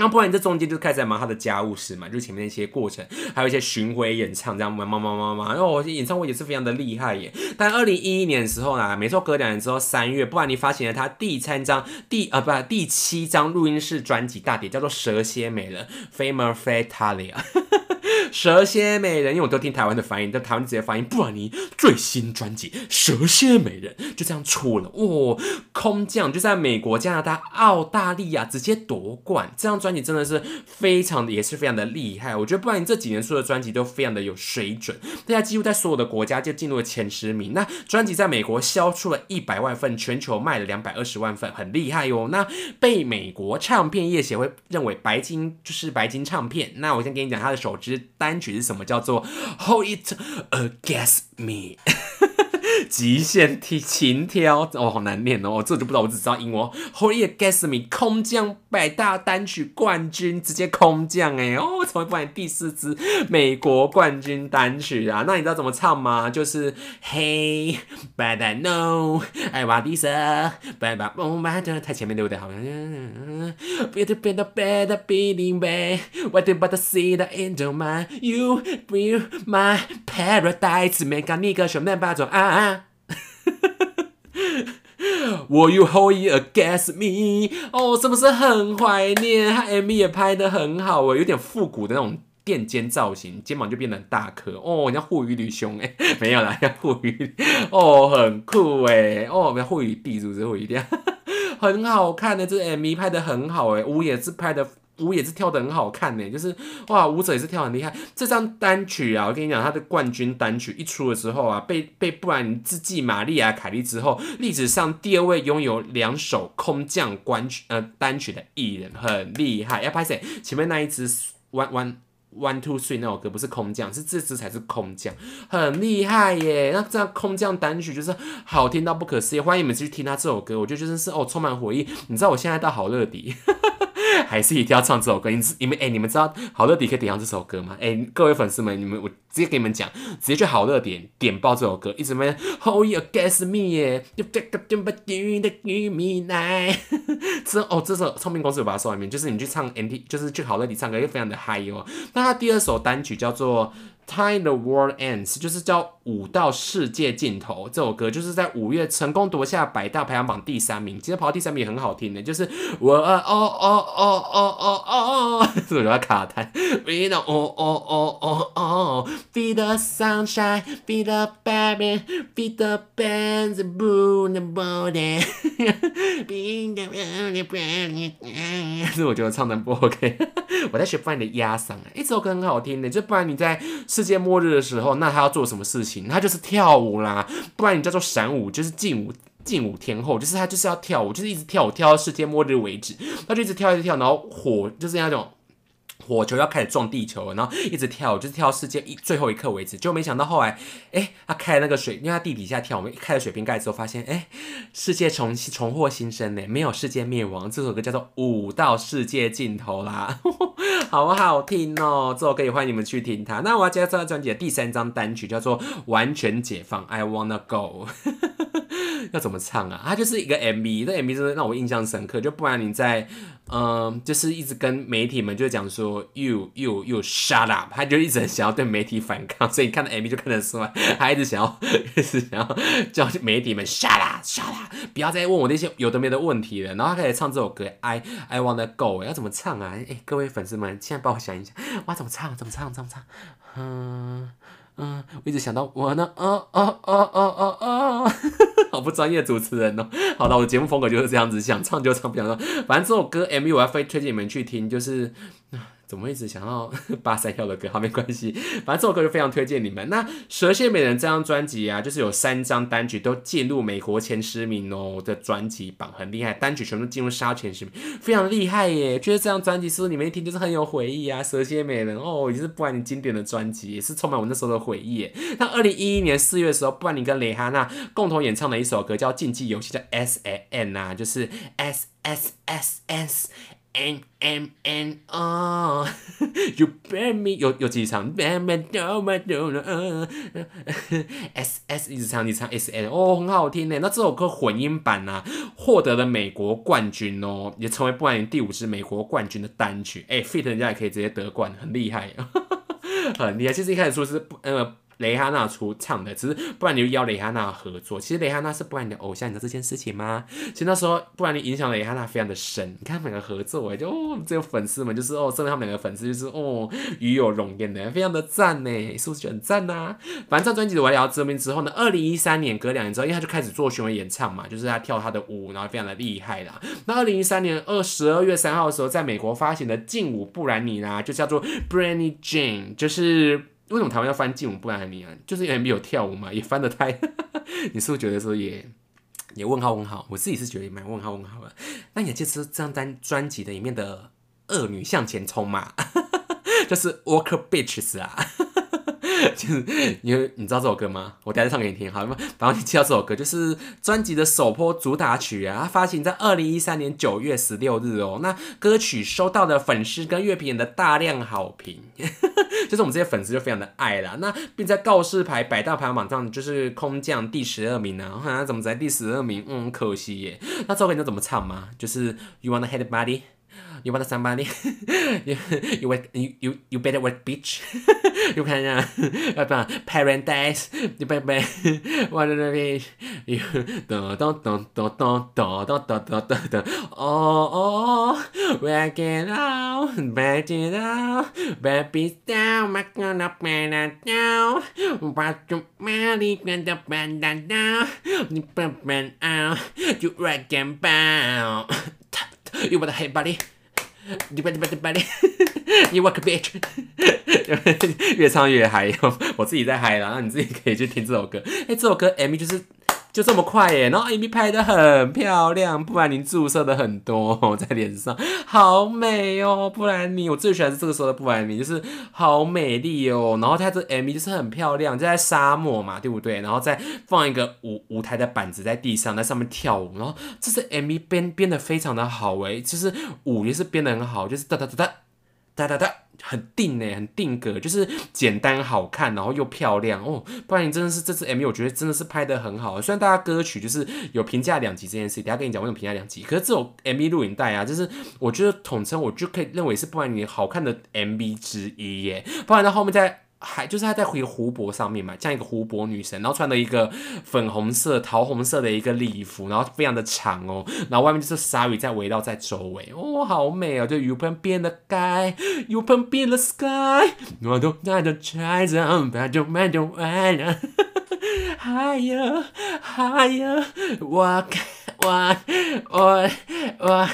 [SPEAKER 1] 那不然这中间就开始在忙他的家务事嘛，就前面那些过程，还有一些巡回演唱这样，忙忙忙忙忙。然后我演唱会也是非常的厉害耶。但二零一一年的时候呢，没错，隔两年之后三月，不然你发行了他第三张第啊不第七张录音室专辑大碟，叫做《蛇蝎美人》（Famer Fatalia）。蛇蝎美人，因为我都听台湾的发音，但台湾直接翻译布兰妮最新专辑《蛇蝎美人》就这样出了，哦、空降就在美国、加拿大、澳大利亚直接夺冠，这张专辑真的是非常的，也是非常的厉害。我觉得布兰妮这几年出的专辑都非常的有水准，大家几乎在所有的国家就进入了前十名。那专辑在美国销出了一百万份，全球卖了两百二十万份，很厉害哟、那被美国唱片业协会认为白金就是白金唱片。那我先跟你讲他的首支单曲是什么，叫做《Hold It Against Me》。极限踢琴挑哦，好难念哦，这就不知道，我只知道英文。Hold It Against Me 空降百大单曲冠军，直接空降哎哦，成为不然第四支美国冠军单曲啊。那你知道怎么唱吗？就是 Hey but I know I want this but but oh my 太前面对不对？好像 Better better better beating back What about the see the end of my, You will my paradise 没讲你个什么八种啊 [LAUGHS] 啊 Will you hold it against me？哦，是不是很怀念？他 MV 也拍的很好哦，有点复古的那种垫肩造型，肩膀就变得很大颗哦，人家护鱼女兄哎，[LAUGHS] 没有啦，人家护鱼哦，很酷哎，哦，人家护鱼弟是不是护鱼弟？[LAUGHS] 很好看的，这个 MV 拍的很好哎，舞也是拍的。舞也是跳的很好看呢，就是哇，舞者也是跳很厉害。这张单曲啊，我跟你讲，它的冠军单曲一出的时候啊，被被布兰妮自继玛丽亚凯莉之后，历史上第二位拥有两首空降冠呃单曲的艺人，很厉害。要拍谁？前面那一支 One One One Two Three 那首歌不是空降，是这支才是空降，很厉害耶。那这样空降单曲就是好听到不可思议，欢迎你们去听他这首歌，我就觉得是哦充满回忆。你知道我现在到好乐迪。还是一定要唱这首歌，你你们哎、你们知道好乐迪可以点上这首歌吗？哎、各位粉丝们，你们我直接给你们讲，直接去好乐点点爆这首歌，一直没 Hold you against me 耶，You take up your body to give me night [LAUGHS] 这哦，这首唱片公司有把它收里面，就是你去唱 NT，就是去好乐迪唱歌，又非常的嗨哦。那他第二首单曲叫做。Time the World Ends 就是叫《舞到世界尽头》这首歌，就是在五月成功夺下百大排行榜第三名。其实跑到第三名也很好听的，就是我哦哦哦哦哦哦，是我要卡弹。We know 哦哦哦哦哦，Be the sunshine, [LAUGHS] be the baby, be the bands, blue the body, be the 是我觉得唱的不 OK，我在学不然你的压嗓哎，这首歌很好听的，就不然你在世界末日的时候，那他要做什么事情？他就是跳舞啦，不然你叫做闪舞，就是劲舞。劲舞天后就是他，就是要跳舞，就是一直跳舞跳到世界末日为止，他就一直跳一直跳，然后火就是那种火球要开始撞地球了，然后一直跳，就是跳到世界一最后一刻为止。就没想到后来，哎，他开了那个水，因为他地底下跳，我们开了水瓶盖之后，发现，哎，世界重重获新生呢，没有世界灭亡。这首歌叫做《舞到世界尽头》啦，[LAUGHS] 好好听哦，这首歌也欢迎你们去听它。那我要介绍这张专辑的第三张单曲叫做《完全解放》，I wanna go。[LAUGHS] 要怎么唱啊？它就是一个 MV，这 MV 真的让我印象深刻。就不然你在，嗯，就是一直跟媒体们就讲说 you you you shut up，他就一直想要对媒体反抗，所以看到 MV 就看得出来，他一直想要，[LAUGHS] 一直想要叫媒体们 shut up shut up，不要再问我那些有的没的问题了。然后他开始唱这首歌 I I wanna go，要怎么唱啊？哎，各位粉丝们，现在帮我想一下，我要怎么唱？怎么唱？怎么唱？嗯。嗯，我一直想到我呢，啊啊啊啊啊啊，[LAUGHS] 好不专业主持人哦。[LAUGHS] 好了，我的节目风格就是这样子，想唱就唱，不想唱。反正这首歌 MV 我要非推荐你们去听，就是。怎么一直想要八三幺的歌？好，没关系，反正这首歌就非常推荐你们。那《蛇蝎美人》这张专辑啊，就是有三张单曲都进入美国前十名哦的专辑榜，很厉害，单曲全都进入沙前十名，非常厉害耶！觉得这张专辑是不是你们一听就是很有回忆啊？《蛇蝎美人》哦，也是布兰妮经典的专辑，也是充满我那时候的回忆。那二零一一年四月的时候，布兰妮跟蕾哈娜共同演唱的一首歌叫《竞技游戏》，叫 S A N 啊，就是 S S S S。N M N O，You [LAUGHS] bear me 有有几场，[LAUGHS] S S 一直唱，你唱 S N，哦，很好听呢。那这首歌混音版呢，获得了美国冠军哦，也成为不然第五支美国冠军的单曲。哎，Fit 人家也可以直接得冠，很厉害，[LAUGHS] 很厉害。其实一开始说是不呃。蕾哈娜出唱的，只是不然你就邀蕾哈娜合作。其实蕾哈娜是不然你的偶像，你知道这件事情吗？其实那时候不然你影响蕾哈娜非常的深。你看他们两个合作，哎，就哦，这个粉丝们就是哦，真的他们两个粉丝就是哦，与有荣焉的，非常的赞呢，是不是很赞呐？反正这张专辑我聊到这边之后呢，二零一三年隔两年之后，因为他就开始做巡回演唱嘛，就是他跳他的舞，然后非常的厉害啦。那二零一三年二十二月三号的时候，在美国发行的劲舞布兰妮啦，就叫做 Brandy Jane，就是。为什么台湾要翻劲舞布兰妮啊？就是因为没有跳舞嘛，[LAUGHS] 也翻的太，[LAUGHS] 你是不是觉得说也也问号问号？我自己是觉得蛮问号问号的。那也就是这张单专辑的里面的恶女向前冲嘛，[LAUGHS] 就是 Walker Bitches 啊。[LAUGHS] 就是因为你知道这首歌吗？我等下唱给你听，好吗？然后你知道这首歌就是专辑的首播主打曲啊，它发行在二零一三年九月十六日哦。那歌曲收到的粉丝跟乐评人的大量好评，[LAUGHS] 就是我们这些粉丝就非常的爱啦。那并在告示牌百大排行榜上就是空降第十二名呢，看怎么在第十二名？嗯，可惜耶。那这首歌你知道怎么唱吗？就是 You wanna hit body。You want somebody? you you work you you better work, bitch. you can uh, apa paradise. You better what bitch. You da da da da da da da da da da da. Oh oh, work it out, back it out, baby down, my gonna man down. But you marry when the band down, you band out, you rock and bound. You want a head buddy? You work hard, buddy. You work a bitch，越唱越嗨，我自己在嗨然后你自己可以去听这首歌。哎，这首歌 MV 就是。就这么快耶，然后 MV 拍的很漂亮，布兰妮注射的很多 [LAUGHS] 在脸上，好美哦，布兰妮我最喜欢是这个时候的布兰妮就是好美丽哦，然后她这 MV 就是很漂亮，就在沙漠嘛，对不对？然后再放一个舞舞台的板子在地上，在上面跳舞，然后这是 MV 编编的非常的好诶，就是舞也是编的很好，就是哒哒哒哒哒哒哒。很定呢，很定格，就是简单好看，然后又漂亮哦。不然你真的是这次 MV，我觉得真的是拍的很好。虽然大家歌曲就是有评价两极这件事，等下跟你讲为什么评价两极。可是这种 MV 录影带啊，就是我觉得统称我就可以认为是不然你好看的 MV 之一耶。不然到后面再。还就是她在回湖泊上面嘛，像一个湖泊女神，然后穿了一个粉红色、桃红色的一个礼服，然后非常的长哦，然后外面就是鲨鱼在围绕在周围，哦，好美哦，就 You can be the sky，You can be the sky，我都在这揣着，慢就慢就慢了 [LAUGHS] Higher Higher，我我我我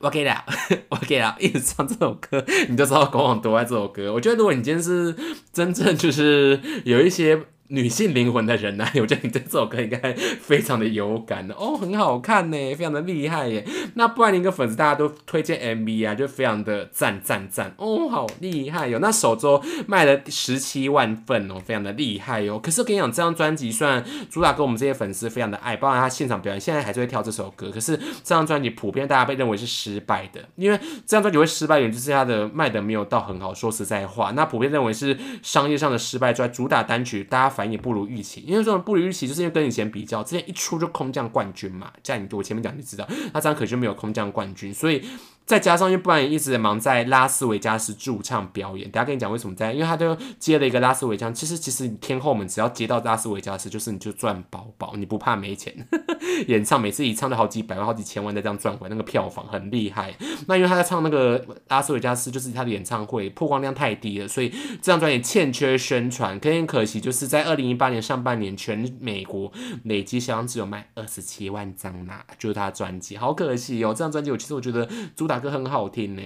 [SPEAKER 1] 我给了，[LAUGHS] 我给了，一直唱这首歌，你就知道国王多爱这首歌。我觉得如果你今天是真正就是有一些。女性灵魂的人呢？我觉得你对这首歌应该非常的有感的哦，很好看呢，非常的厉害耶。那不然你一个粉丝大家都推荐 MV 啊，就非常的赞赞赞哦，好厉害哟。那首周卖了十七万份哦，非常的厉害哟。可是跟你讲，这张专辑虽然主打歌我们这些粉丝非常的爱，包括他现场表演，现在还是会跳这首歌。可是这张专辑普遍大家被认为是失败的，因为这张专辑会失败，原因就是它的卖的没有到很好。说实在话，那普遍认为是商业上的失败，在主打单曲大家。反应也不如预期。因为这种不如预期，就是因为跟以前比较，之前一出就空降冠军嘛，在你我前面讲就知道，那张可就没有空降冠军，所以。再加上，因为不然一直忙在拉斯维加斯驻唱表演。等下跟你讲为什么在，因为他就接了一个拉斯维加斯。其实，其实天后们只要接到拉斯维加斯，就是你就赚饱饱，你不怕没钱。[LAUGHS] 演唱每次一唱就好几百万、好几千万的这样赚回，那个票房很厉害。那因为他在唱那个拉斯维加斯，就是他的演唱会曝光量太低了，所以这张专辑欠缺宣传。可很可惜，就是在二零一八年上半年，全美国累计销量只有卖二十七万张呐，就是他专辑，好可惜哦。这张专辑我其实我觉得主打。歌很好听呢。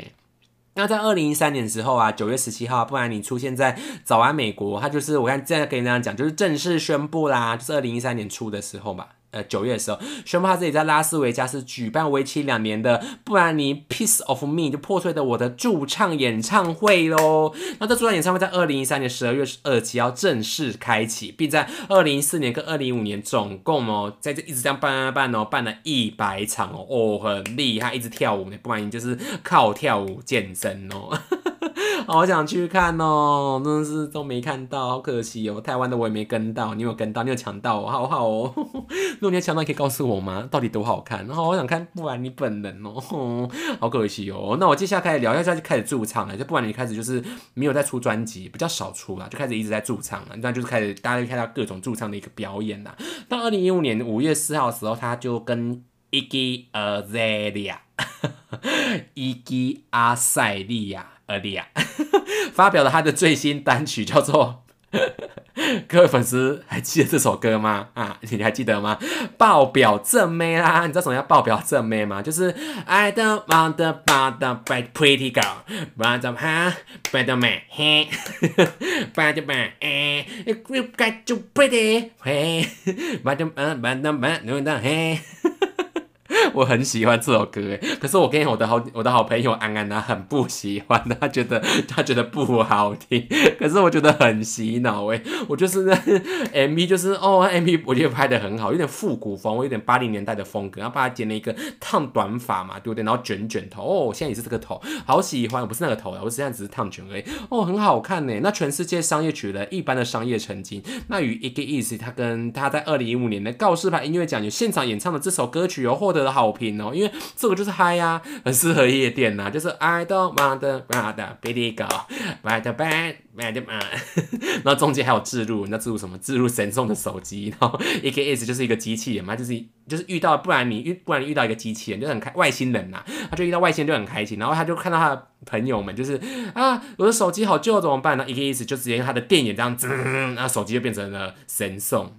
[SPEAKER 1] 那在二零一三年时候啊，九月十七号，不然你出现在早安美国，他就是我看现在跟你这样讲，就是正式宣布啦，就是二零一三年初的时候吧。呃，九月的时候，宣布他自己在拉斯维加斯举办为期两年的布兰妮 Piece of Me 就破碎的我的驻唱演唱会喽。那这驻唱演唱会在二零一三年十二月二七号正式开启，并在二零一四年跟二零一五年总共哦，在这一直这样办办办哦，办了一百场哦，哦，很厉害，一直跳舞呢，布兰妮就是靠跳舞健身哦。[LAUGHS] 好想去看哦，真的是都没看到，好可惜哦。台湾的我也没跟到，你有跟到？你有抢到哦，好好哦。[LAUGHS] 如果你有抢到，可以告诉我吗？到底多好看？然后我想看不然你本人哦，[LAUGHS] 好可惜哦。那我接下来开始聊，一下就开始驻唱了。就不然你开始就是没有在出专辑，比较少出了，就开始一直在驻唱了。那就是开始大家就看到各种驻唱的一个表演啦。到二零一五年五月四号的时候，他就跟 Iggy Azalea。伊基阿塞利亚。阿利亚发表了他的最新单曲，叫做各位粉丝还记得这首歌吗？啊，你还记得吗？爆表正妹啦！你知道什么叫爆表正妹吗？就是 I don't want the bad bad pretty girl，but I'm hot bad man，bad man，you got to pretty，but I'm bad man，no no hey。[LAUGHS] 我很喜欢这首歌诶，可是我跟我的好我的好朋友安安呢，很不喜欢，他觉得他觉得不好听，可是我觉得很洗脑诶。我就是那 MV 就是哦，MV 我觉得拍的很好，有点复古风，我有点八零年代的风格，然后把它剪了一个烫短发嘛，对不对？然后卷卷头哦，我现在也是这个头，好喜欢，不是那个头了，我现在只是烫卷而已哦，很好看呢。那全世界商业曲的一般的商业成绩，那与 i g Easy 他跟他在二零一五年的告示牌音乐奖有现场演唱的这首歌曲，有获得了好评哦，因为这个就是嗨呀，很适合夜店呐，就是 I don't want the bad baby girl，bad bad bad man，[LAUGHS] 然后中间还有置入，你知道置入什么？置入神送的手机，然后 A K S 就是一个机器人嘛，就是就是遇到，不然你遇不然遇到一个机器人就很开外星人呐，他就遇到外星人就很开心，然后他就看到他的朋友们就是啊，我的手机好旧怎么办呢？A K S 就直接用他的电眼这样，然后手机就变成了神送，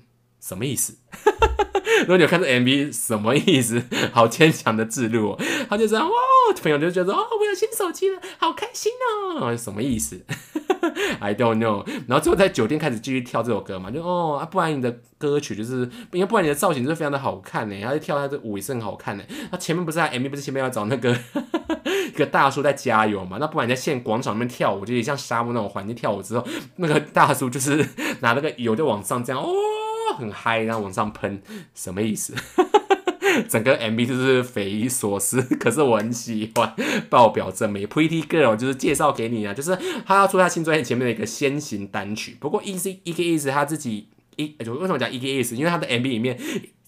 [SPEAKER 1] 什么意思？[LAUGHS] 如果你有看这 MV，什么意思？[LAUGHS] 好牵强的字录，他就这样哇，朋友就觉得哦，我有新手机了，好开心哦，什么意思？[LAUGHS] I don't know。然后最后在酒店开始继续跳这首歌嘛，就哦啊，不然你的歌曲就是，因为不然你的造型是非常的好看呢，他就跳他的舞也是很好看呢。他前面不是在 MV 不是前面要找那个一个大叔在加油嘛？那不然你在现广场里面跳舞，就也像沙漠那种环境跳舞之后，那个大叔就是拿那个油就往上这样哦。很嗨，然后往上喷，什么意思？[LAUGHS] 整个 MV 就是匪夷所思，可是我很喜欢，爆表真美。Pretty Girl 就是介绍给你啊，就是他要出他新专辑前面的一个先行单曲。不过 E C E K S 他自己一，为什么讲 E K S？因为他的 MV 里面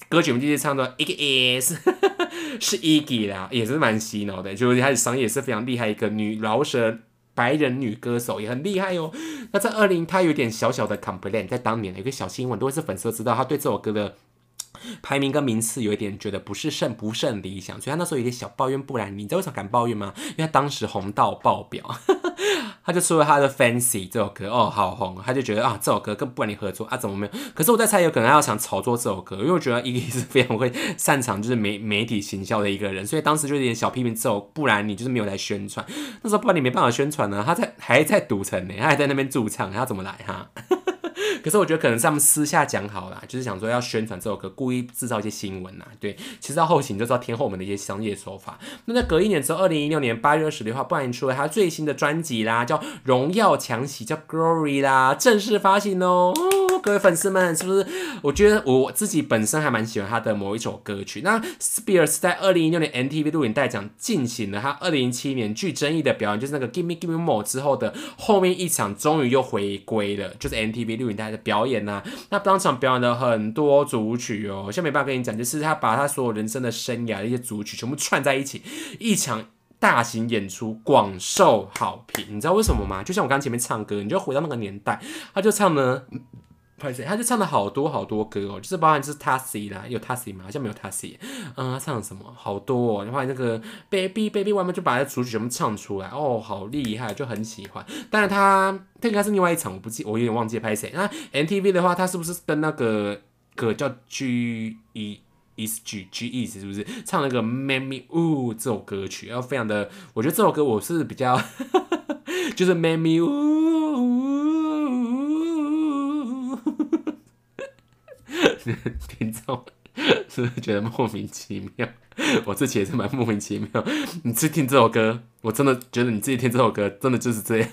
[SPEAKER 1] 歌曲们直接唱的 E K S 是 E G 啦，也是蛮洗脑的，就是他的商业也是非常厉害，一个女饶舌。白人女歌手也很厉害哦。那在二零，她有点小小的 complain，在当年有一个小新闻，都会是粉丝知道，她对这首歌的。排名跟名次有一点觉得不是甚不甚理想，所以他那时候有点小抱怨。不然你知道为什么敢抱怨吗？因为他当时红到爆表，[LAUGHS] 他就出了他的 Fancy 这首歌，哦，好红，他就觉得啊，这首歌跟不管你合作啊，怎么没有？可是我在猜，有可能他要想炒作这首歌，因为我觉得伊利是非常会擅长就是媒媒体行销的一个人，所以当时就有点小批评这首。不然你就是没有来宣传，那时候不然你没办法宣传呢，他在还在赌城呢，他还在那边驻唱，他怎么来哈？[LAUGHS] 可是我觉得可能是他们私下讲好啦，就是想说要宣传这首歌，故意制造一些新闻呐。对，其实到后期你就知道天后们的一些商业手法。那在隔一年之后，二零一六年八月二十六号，布兰出了他最新的专辑啦，叫《荣耀强袭》，叫《Glory》啦，正式发行哦。各位粉丝们，是不是？我觉得我自己本身还蛮喜欢他的某一首歌曲。那 Spears 在二零一六年 NTV 录影带奖进行了他二零一七年具争议的表演，就是那个 Give Me Give Me More 之后的后面一场，终于又回归了，就是 NTV 录影带。的表演呐、那当场表演了很多组曲哦，现在没办法跟你讲，就是他把他所有人生的生涯的一些组曲全部串在一起，一场大型演出广受好评。你知道为什么吗？就像我刚刚前面唱歌，你就回到那个年代，他就唱呢。拍谁，他就唱了好多好多歌哦，就是包含就是 Tasi 啦，有 Tassi 吗？好像没有 Tassi。嗯，他唱了什么？好多哦，然后那个 Baby Baby 外面就把那主曲全部唱出来，哦，好厉害，就很喜欢。但是他这应该是另外一场，我不记，我有点忘记拍谁。那 NTV 的话，他是不是跟那个歌叫 G E Is G G E 是不是唱了个 Make Me o o 这首歌曲？然后非常的，我觉得这首歌我是比较 [LAUGHS] 就是 Make Me o o。[LAUGHS] 听众是不是觉得莫名其妙？[LAUGHS] 我自己也是蛮莫名其妙。你去听这首歌，我真的觉得你自己听这首歌，真的就是这样。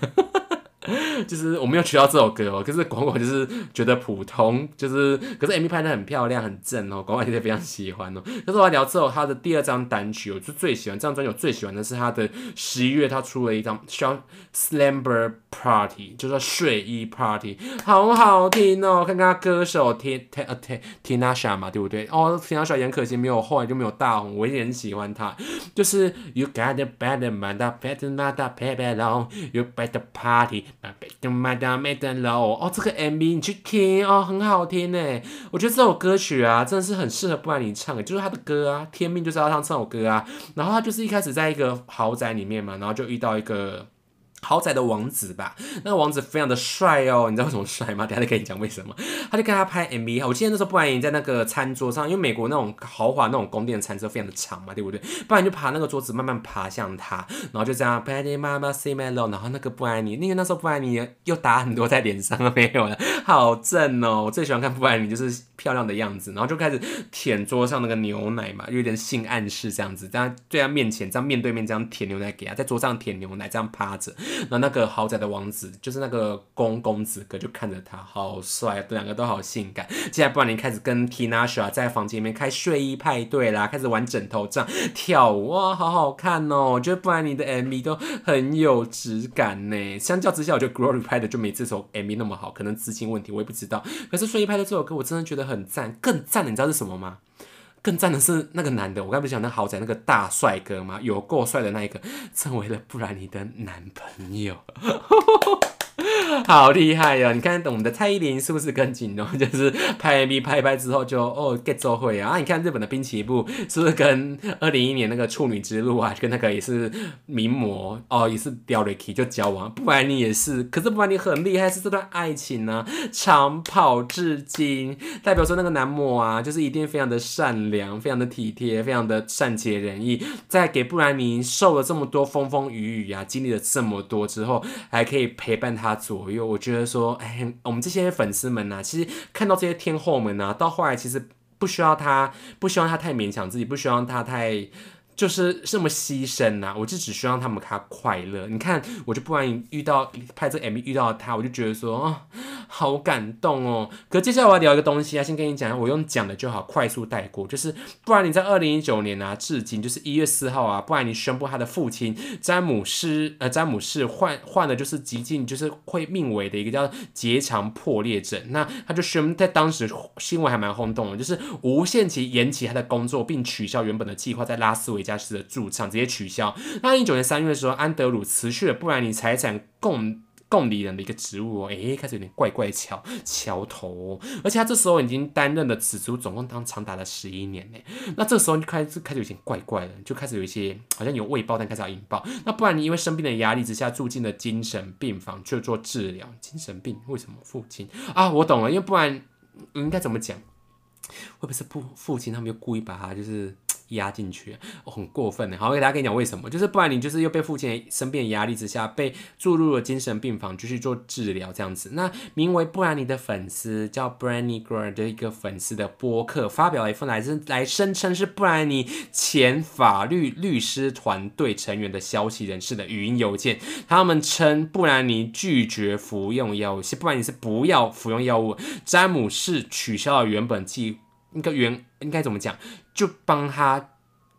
[SPEAKER 1] [LAUGHS] 就是我没有取到这首歌哦，可是广广就是觉得普通，就是可是 MV 拍的很漂亮很正哦，广广也非常喜欢哦。但是我要聊之后他的第二张单曲，我就最喜欢这张专辑，我最喜欢的是他的十一月他出了一张叫《Slumber Party》，就叫睡衣 Party，好好听哦。看看歌手 T T 呃 T Tinasha 嘛，对不对？哦，Tinasha 也很可惜没有后来就没有大红，我也很喜欢他。就是 You got a better man, better man, better long, you better party. 就麦当麦当劳哦，这个 MV 你去听哦，很好听呢。我觉得这首歌曲啊，真的是很适合布兰妮唱的，就是他的歌啊，天命就是要唱这首歌啊。然后他就是一开始在一个豪宅里面嘛，然后就遇到一个。豪宅的王子吧，那个王子非常的帅哦，你知道为什么帅吗？等下再跟你讲为什么。他就跟他拍 MV，我记得那时候布兰妮在那个餐桌上，因为美国那种豪华那种宫殿的餐车非常的长嘛，对不对？不然就爬那个桌子慢慢爬向他，然后就这样 p a t t y 妈妈 say my love，然后那个布兰妮，因为那时候布兰妮又打很多在脸上没有了，好正哦！我最喜欢看布兰妮就是漂亮的样子，然后就开始舔桌上那个牛奶嘛，有点性暗示这样子，这样对他面前这样面对面这样舔牛奶给他，在桌上舔牛奶这样趴着。然后那个豪宅的王子，就是那个公公子哥，就看着他，好帅，两个都好性感。接下来布兰妮开始跟 Tinasha 在房间里面开睡衣派对啦，开始玩枕头仗、跳舞，哇，好好看哦！我觉得布兰妮的 MV 都很有质感呢。相较之下，我觉得 Glory 拍的就没这首 MV 那么好，可能资金问题，我也不知道。可是睡衣拍的这首歌，我真的觉得很赞。更赞的，你知道是什么吗？更赞的是那个男的，我刚不是讲那豪宅那个大帅哥吗？有够帅的那一个，成为了布兰妮的男朋友。[LAUGHS] [LAUGHS] 好厉害呀！你看我们的蔡依林是不是跟紧哦？[LAUGHS] 就是拍 MV 拍一拍之后就哦 get 周会啊！你看日本的滨崎步是不是跟二零一一年那个处女之路啊，跟那个也是名模哦，也是 d e l r i k 就交往。不然你也是，可是不然你很厉害，是这段爱情呢长跑至今，代表说那个男模啊，就是一定非常的善良，非常的体贴，非常的善解人意，在给布兰妮受了这么多风风雨雨啊，经历了这么多之后，还可以陪伴她左右。我觉得说，哎，我们这些粉丝们呐，其实看到这些天后们呐，到后来其实不需要他，不希望他太勉强自己，不希望他太。就是这么牺牲呐、我就只希望他们他快乐。你看，我就不然遇到拍这 MV 遇到他，我就觉得说，哦，好感动哦。可接下来我要聊一个东西啊，先跟你讲，我用讲的就好，快速带过。就是不然你在二零一九年啊，至今就是一月四号啊，不然你宣布他的父亲詹姆斯呃詹姆士患患的就是极近就是会命危的一个叫结肠破裂症。那他就宣布在当时新闻还蛮轰动的，就是无限期延期他的工作，并取消原本的计划在拉斯维加斯的驻场，直接取消。那一九年三月的时候，安德鲁辞去了布兰妮财产共共理人的一个职务哦，诶，开始有点怪怪桥桥头、而且他这时候已经担任了此职，总共当长达了十一年呢。那这时候就开始开始有点怪怪的，就开始有一些好像有未爆弹开始要引爆。那不然你因为生病的压力之下住进了精神病房去做治疗。精神病为什么父亲啊？我懂了，因为不然应该怎么讲？会不会是父父亲他们又故意把他就是？压进去、哦，很过分的。好，我给大家跟你讲为什么，就是不然你就是又被父亲生病的压力之下被注入了精神病房，继续做治疗这样子。那名为布兰妮的粉丝叫 Brandy Girl 的一个粉丝的播客发表了一份来自来声称是布兰妮前法律律师团队成员的消息人士的语音邮件。他们称布兰妮拒绝服用药物，是布兰妮是不要服用药物。詹姆士取消了原本计。应该原应该怎么讲？就帮他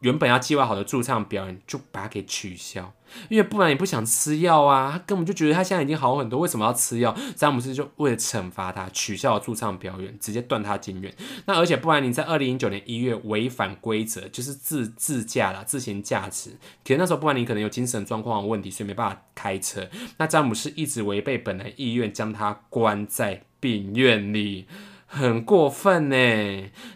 [SPEAKER 1] 原本要计划好的驻唱表演就把它给取消，因为不然你不想吃药啊，他根本就觉得他现在已经好很多，为什么要吃药？詹姆斯就为了惩罚他，取消了驻唱表演，直接断他经愿。那而且不然你在二零零九年一月违反规则，就是自自驾了，自行驾驶，可能那时候不然你可能有精神状况的问题，所以没办法开车。那詹姆斯一直违背本来意愿，将他关在病院里。很过分呢，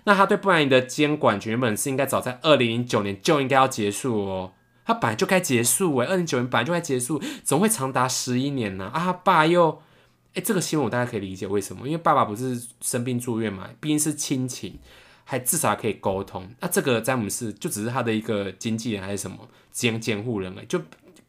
[SPEAKER 1] 那他对布兰妮的监管原本是应该早在二零零九年就应该要结束哦，他本来就该结束诶，二零九年本来就该结束，怎么会长达十一年呢？啊，他爸又，哎，这个新闻我大家可以理解为什么，因为爸爸不是生病住院嘛，毕竟是亲情，还至少可以沟通，那这个詹姆斯就只是他的一个经纪人还是什么监监护人诶，就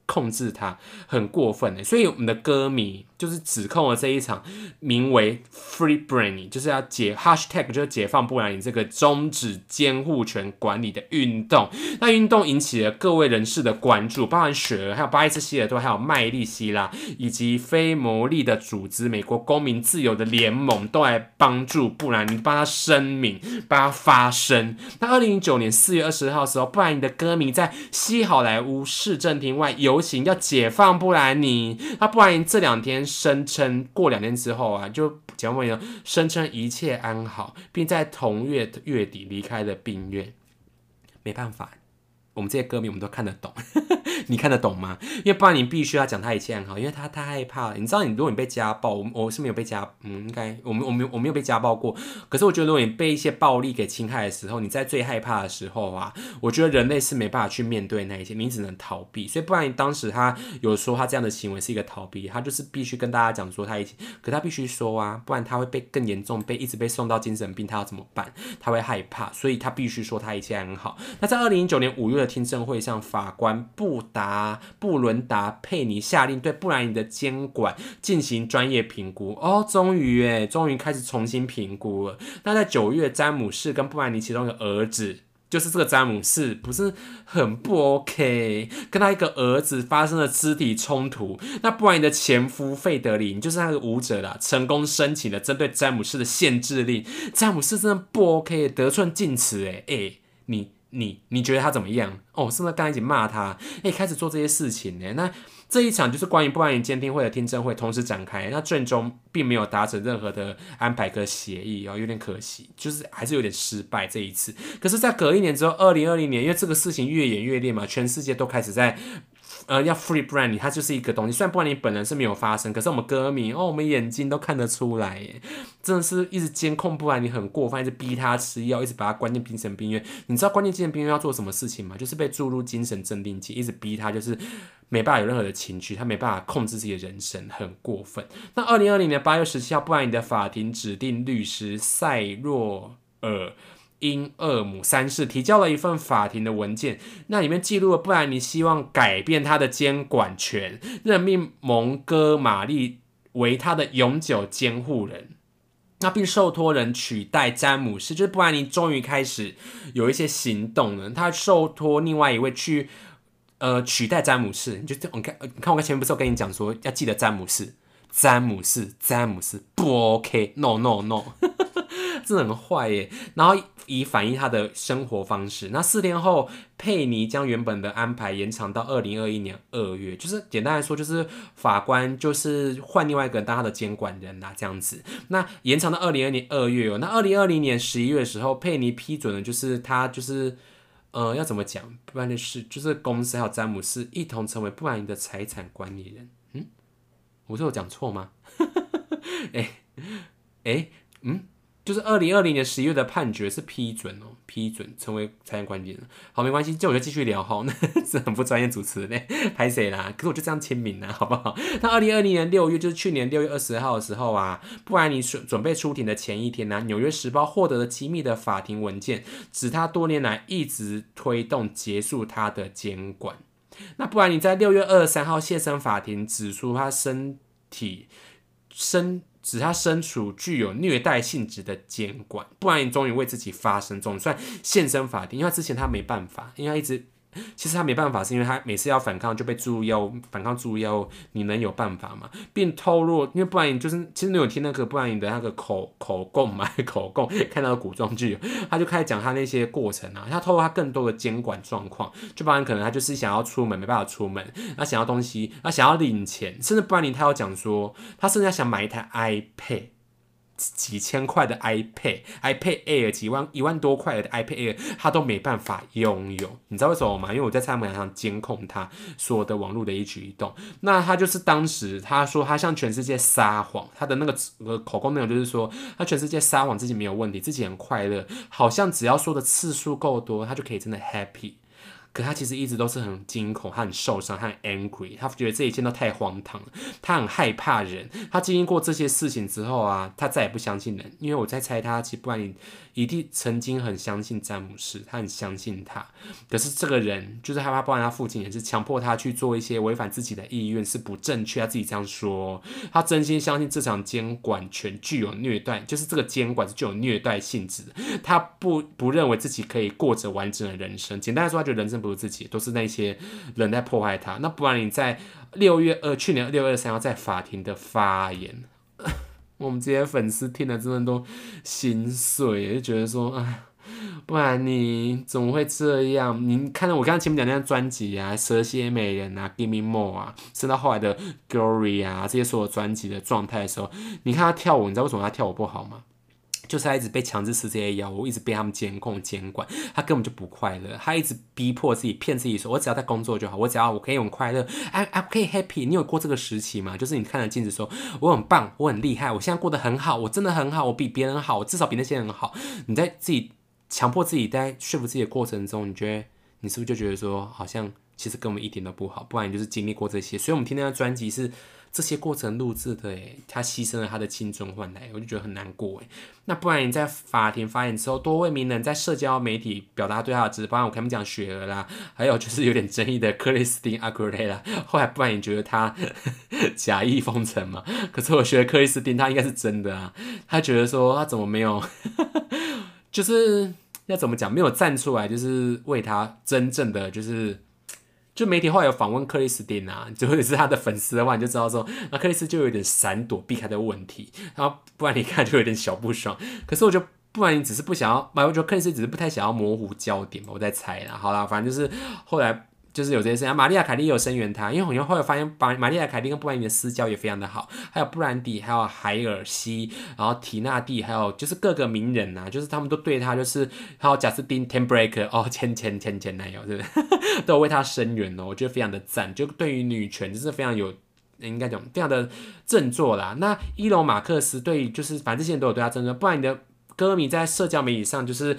[SPEAKER 1] 控制他，很过分诶，所以我们的歌迷。就是指控了这一场名为 Free Brandy，就是要解 Hashtag 就是解放布兰妮这个终止监护权管理的运动。那运动引起了各位人士的关注，包含雪儿、还有巴伊斯希尔多、还有麦利希拉，以及非牟利的组织美国公民自由的联盟都来帮助布兰妮，帮他声明，帮他发声。那二零零九年四月二十号的时候，布兰妮的歌迷在西好莱坞市政厅外游行，要解放布兰妮。那布兰妮这两天。声称过两天之后啊，就讲完了，声称一切安好，并在同月月底离开了病院。没办法，我们这些歌迷我们都看得懂。[LAUGHS] 你看得懂吗？因为不然你必须要讲他一切很好，因为他太害怕了。你知道，你如果你被家暴，我我是没有被家，嗯，应该我们我没有我没有被家暴过。可是我觉得，如果你被一些暴力给侵害的时候，你在最害怕的时候啊，我觉得人类是没办法去面对那一些，你只能逃避。所以不然，当时他有说他这样的行为是一个逃避，他就是必须跟大家讲说他一起，可他必须说啊，不然他会被更严重，被一直被送到精神病，他要怎么办？他会害怕，所以他必须说他一切很好。那在二零一九年五月听证会上，法官布。达布伦达佩尼下令对布兰妮的监管进行专业评估哦，终于诶，终于开始重新评估了。那在九月，詹姆士跟布兰妮其中一个儿子，就是这个詹姆士，不是很不 OK，跟他一个儿子发生了肢体冲突。那布兰妮的前夫费德林，就是那个舞者啦，成功申请了针对詹姆士的限制令。詹姆士真的不 OK，得寸进尺诶，诶，你。你你觉得他怎么样？哦，是不是刚一起骂他？哎，开始做这些事情呢？那这一场就是关于不安于监听会的听证会同时展开，那最终并没有达成任何的安排跟协议哦，有点可惜，就是还是有点失败这一次。可是，在隔一年之后，二零二零年，因为这个事情越演越烈嘛，全世界都开始在。呃，要 free brand，它就是一个东西。虽然布兰妮本人是没有发生，可是我们歌迷哦，我们眼睛都看得出来，耶，真的是一直监控布兰妮很过分，一直逼他吃药，一直把他关进精神病院。你知道关进精神病院要做什么事情吗？就是被注入精神镇定剂，一直逼他，就是没办法有任何的情绪，他没办法控制自己的人生，很过分。那二零二零年八月十七号，布兰妮的法庭指定律师塞若尔。因厄姆三世提交了一份法庭的文件，那里面记录了布兰妮希望改变他的监管权，任命蒙哥马利为他的永久监护人，那并受托人取代詹姆斯，就是布兰妮终于开始有一些行动了，他受托另外一位去呃取代詹姆斯，你就我看你看我前面不是有跟你讲说要记得詹姆斯，詹姆斯詹姆斯不 OK，no no no。[LAUGHS] 真的很坏耶，然后以反映他的生活方式。那四天后，佩妮将原本的安排延长到二零二一年二月，就是简单来说，就是法官就是换另外一个人当他的监管人啦，这样子。那延长到二零二年二月哦，那二零二零年十一月的时候，佩妮批准了，就是他就是呃要怎么讲，不然就是就是公司还有詹姆斯一同成为布兰妮的财产管理人。嗯，我是有讲错吗？[LAUGHS] 哎哎嗯。就是二零二零年十一月的判决是批准哦，批准成为财产管理人。好，没关系，这我就继续聊哈。那 [LAUGHS] 是很不专业主持嘞，拍谁啦？可我就这样签名啦，好不好？那二零二零年六月，就是去年六月二十号的时候啊，不然你准准备出庭的前一天呢，纽约时报获得了机密的法庭文件，指他多年来一直推动结束他的监管。那不然你在六月二十三号现身法庭，指出他身体身。使他身处具有虐待性质的监管，不然你终于为自己发声，总算现身法庭。因为之前他没办法，因为他一直其实他没办法，是因为他每次要反抗就被注入药，反抗注入药，你能有办法吗？并透露，因为不然你就是，其实你有听那个不然你的那个口口供嘛，口供 [LAUGHS] 看到古装剧，他就开始讲他那些过程啊，他透露他更多的监管状况，就不然可能他就是想要出门没办法出门，他想要东西，他想要领钱，甚至不然你他要讲说，他甚至想买一台 iPad。几千块的 iPad，iPad Air 几万一万多块的 iPad Air，他都没办法拥有。你知道为什么吗？因为我在蔡门上监控他所有的网络的一举一动。那他就是当时他说他向全世界撒谎，他的那个呃口供内容就是说他全世界撒谎自己没有问题，自己很快乐，好像只要说的次数够多，他就可以真的 happy。可他其实一直都是很惊恐，他很受伤，他很 angry，他觉得这一切都太荒唐了，他很害怕人。他经历过这些事情之后啊，他再也不相信人。因为我在猜他，其实不然一定曾经很相信詹姆斯，他很相信他。可是这个人就是害怕，不然他父亲也是强迫他去做一些违反自己的意愿是不正确。他自己这样说，他真心相信这场监管权具有虐待，就是这个监管是具有虐待性质。他不不认为自己可以过着完整的人生。简单来说，他觉得人生不。自己都是那些人在破坏他，那不然你在六月二去年六月二三号在法庭的发言，[LAUGHS] 我们这些粉丝听了真的都心碎，就觉得说，哎，不然你怎么会这样？你看到我刚刚前面讲那张专辑啊，《蛇蝎美人》啊，《Give Me More》啊，甚至后来的《Glory》啊，这些所有专辑的状态的时候，你看他跳舞，你知道为什么他跳舞不好吗？就是他一直被强制吃这些药物，一直被他们监控监管，他根本就不快乐。他一直逼迫自己，骗自己说：“我只要在工作就好，我只要我可以很快乐。”哎哎，可以 happy。你有过这个时期吗？就是你看着镜子说：“我很棒，我很厉害，我现在过得很好，我真的很好，我比别人好，我至少比那些人好。”你在自己强迫自己在说服自己的过程中，你觉得你是不是就觉得说，好像其实根本一点都不好？不然你就是经历过这些。所以我们听那张专辑是。这些过程录制的，诶，他牺牲了他的青春换来，我就觉得很难过，诶。那不然你在法庭发言之后，多位名人在社交媒体表达对他的支持，包括我前面讲雪儿啦，还有就是有点争议的克里斯汀阿奎拉，后来不然你觉得他 [LAUGHS] 假意封尘嘛？可是我觉得克里斯汀他应该是真的啊，他觉得说他怎么没有，[LAUGHS] 就是要怎么讲，没有站出来，就是为他真正的就是。就媒体后来有访问克里斯汀啊，就或者是他的粉丝的话，你就知道说，那克里斯就有点闪躲避开的问题，然后不然你看就有点小不爽。可是我就，不然你只是不想要，我觉得克里斯只是不太想要模糊焦点嘛，我在猜啦。好啦，反正就是后来。就是有这些事情，玛利亚凯莉有声援他，因为好像后来发现，把玛利亚凯莉跟布兰迪的私交也非常的好，还有布兰迪，还有海尔西，然后提纳蒂，还有就是各个名人呐，就是他们都对他，就是还有贾斯汀 t e m Breaker 哦，前前前前男友，对不对 [LAUGHS] 都有为他声援哦？我觉得非常的赞，就对于女权就是非常有，应该讲非常的振作啦。那伊隆马克思对，就是反正这些人都有对他振作，布兰迪的歌迷在社交媒体上就是。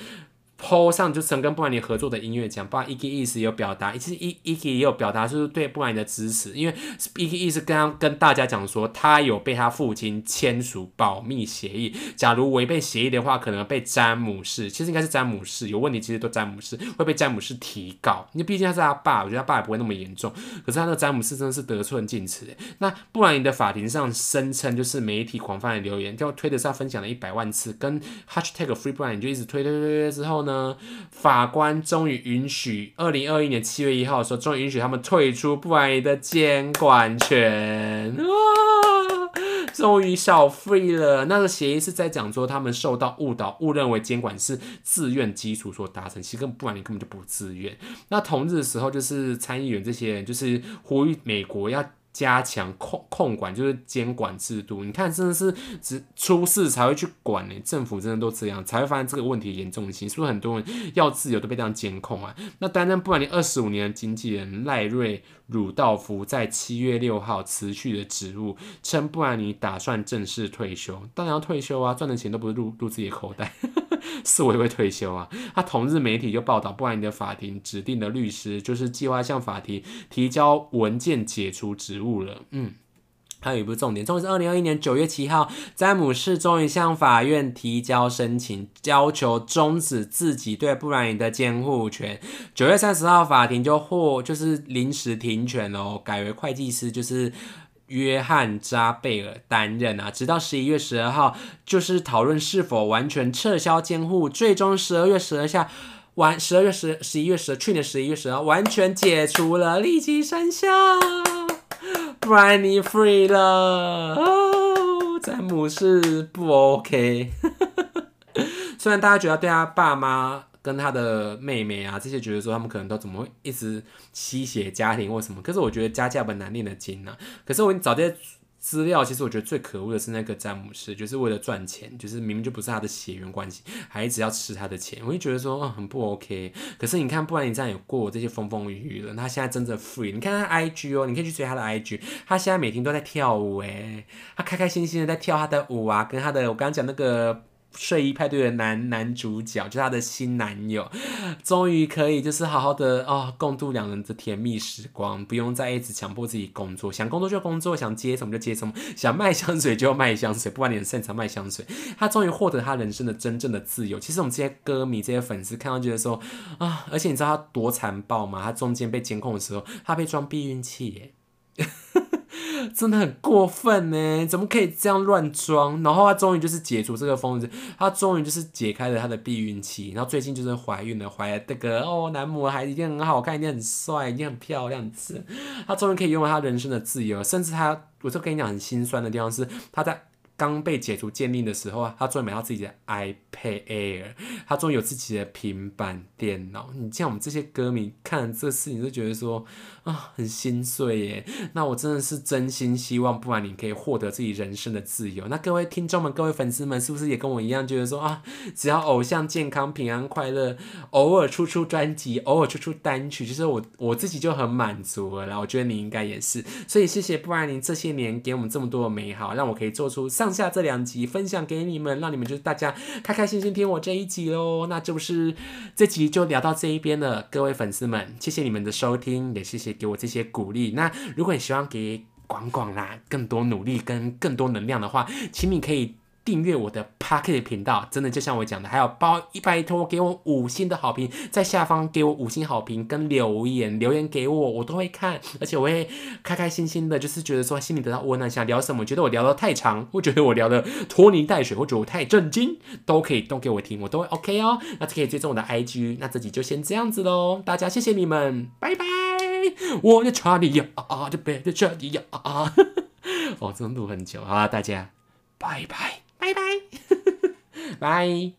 [SPEAKER 1] Po 上就曾跟布兰妮合作的音乐奖，包括 E.K. 意思有表达，其实 E.E.K. 也有表达就是对布兰妮的支持，因为 E.K. 意思跟跟大家讲说，他有被他父亲签署保密协议，假如违背协议的话，可能被詹姆士，其实应该是詹姆士有问题，其实都詹姆士会被詹姆士提告，因为毕竟他是他爸，我觉得他爸也不会那么严重，可是他那个詹姆士真的是得寸进尺。那布兰妮的法庭上声称，就是媒体广泛的留言，就推的是他分享了一百万次，跟 Hashtag Free Brian 就一直推推推推之后呢。呢？法官终于允许，二零二一年七月一号的时候，终于允许他们退出布兰妮的监管权，哇！终于小 free 了。那个协议是在讲说，他们受到误导，误认为监管是自愿基础所达成，其实根本布兰妮根本就不自愿。那同日的时候，就是参议员这些人就是呼吁美国要。加强控控管就是监管制度，你看真的是只出事才会去管呢，政府真的都这样，才会发现这个问题严重性，是不是很多人要自由都被这样监控啊？那担任布兰妮二十五年的经纪人赖瑞鲁道夫在七月六号辞去的职务，称布兰妮打算正式退休，当然要退休啊，赚的钱都不是入入自己的口袋。是我也会退休啊！他同日媒体就报道，布兰尼的法庭指定的律师就是计划向法庭提交文件解除职务了。嗯，还有一部重点，终于是二零二一年九月七号，詹姆士终于向法院提交申请，要求终止自己对布兰尼的监护权。九月三十号，法庭就获就是临时停权哦，改为会计师就是。约翰扎贝尔担任啊，直到十一月十二号，就是讨论是否完全撤销监护。最终十二月十二下，完十二月十十一月十去年十一月十二完全解除了立即生效，b r a n n y free 了哦，詹姆士不 OK。[LAUGHS] 虽然大家觉得对他爸妈跟他的妹妹啊这些觉得说他们可能都怎么会一直吸血家庭或什么，可是我觉得家家本难念的经啊。可是我找这些资料，其实我觉得最可恶的是那个詹姆斯，就是为了赚钱，就是明明就不是他的血缘关系，还一直要吃他的钱，我就觉得说，嗯，很不 OK。可是你看，不然你这样有过这些风风雨雨了，他现在真的 free。你看他 IG 哦，你可以去追他的 IG，他现在每天都在跳舞诶，他开开心心的在跳他的舞啊，跟他的我刚刚讲那个。睡衣派对的男男主角，就是他的新男友，终于可以就是好好的哦，共度两人的甜蜜时光，不用再一直强迫自己工作，想工作就工作，想接什么就接什么，想卖香水就卖香水，不管你很擅长卖香水，他终于获得他人生的真正的自由。其实我们这些歌迷、这些粉丝看到觉得说啊，而且你知道他多残暴吗？他中间被监控的时候，他被装避孕器耶。[LAUGHS] 真的很过分呢，怎么可以这样乱装？然后他终于就是解除这个封子，他终于就是解开了他的避孕期，然后最近就是怀孕了，怀了这个哦，男模孩一定很好看，一定很帅，一定很漂亮子。他终于可以拥有他人生的自由，甚至他，我就跟你讲很心酸的地方是他在。刚被解除鉴定的时候啊，他终于买到自己的 iPad Air，他终于有自己的平板电脑。你像我们这些歌迷看这事情，就觉得说啊，很心碎耶。那我真的是真心希望，不然你可以获得自己人生的自由。那各位听众们、各位粉丝们，是不是也跟我一样，觉得说啊，只要偶像健康、平安、快乐，偶尔出出专辑，偶尔出出单曲，其实我我自己就很满足了。然后我觉得你应该也是。所以谢谢不然您这些年给我们这么多的美好，让我可以做出上。下这两集分享给你们，让你们就是大家开开心心听我这一集喽。那这不是这集就聊到这一边了，各位粉丝们，谢谢你们的收听，也谢谢给我这些鼓励。那如果你希望给广广啦更多努力跟更多能量的话，请你可以。订阅我的 Pocket 频道，真的就像我讲的，还有包一拜托给我五星的好评，在下方给我五星好评跟留言，留言给我，我都会看，而且我会开开心心的，就是觉得说心里得到温暖。想聊什么，觉得我聊的太长，或觉得我聊的拖泥带水，或者我太震惊，都可以都给我听，我都会 OK 哦。那可以追踪我的 IG，那这集就先这样子喽，大家谢谢你们，拜拜。我的查理呀，啊啊，就别的查理呀，啊啊，[LAUGHS] 哦，真的录很久啊，大家拜拜。拜拜，[LAUGHS] 拜。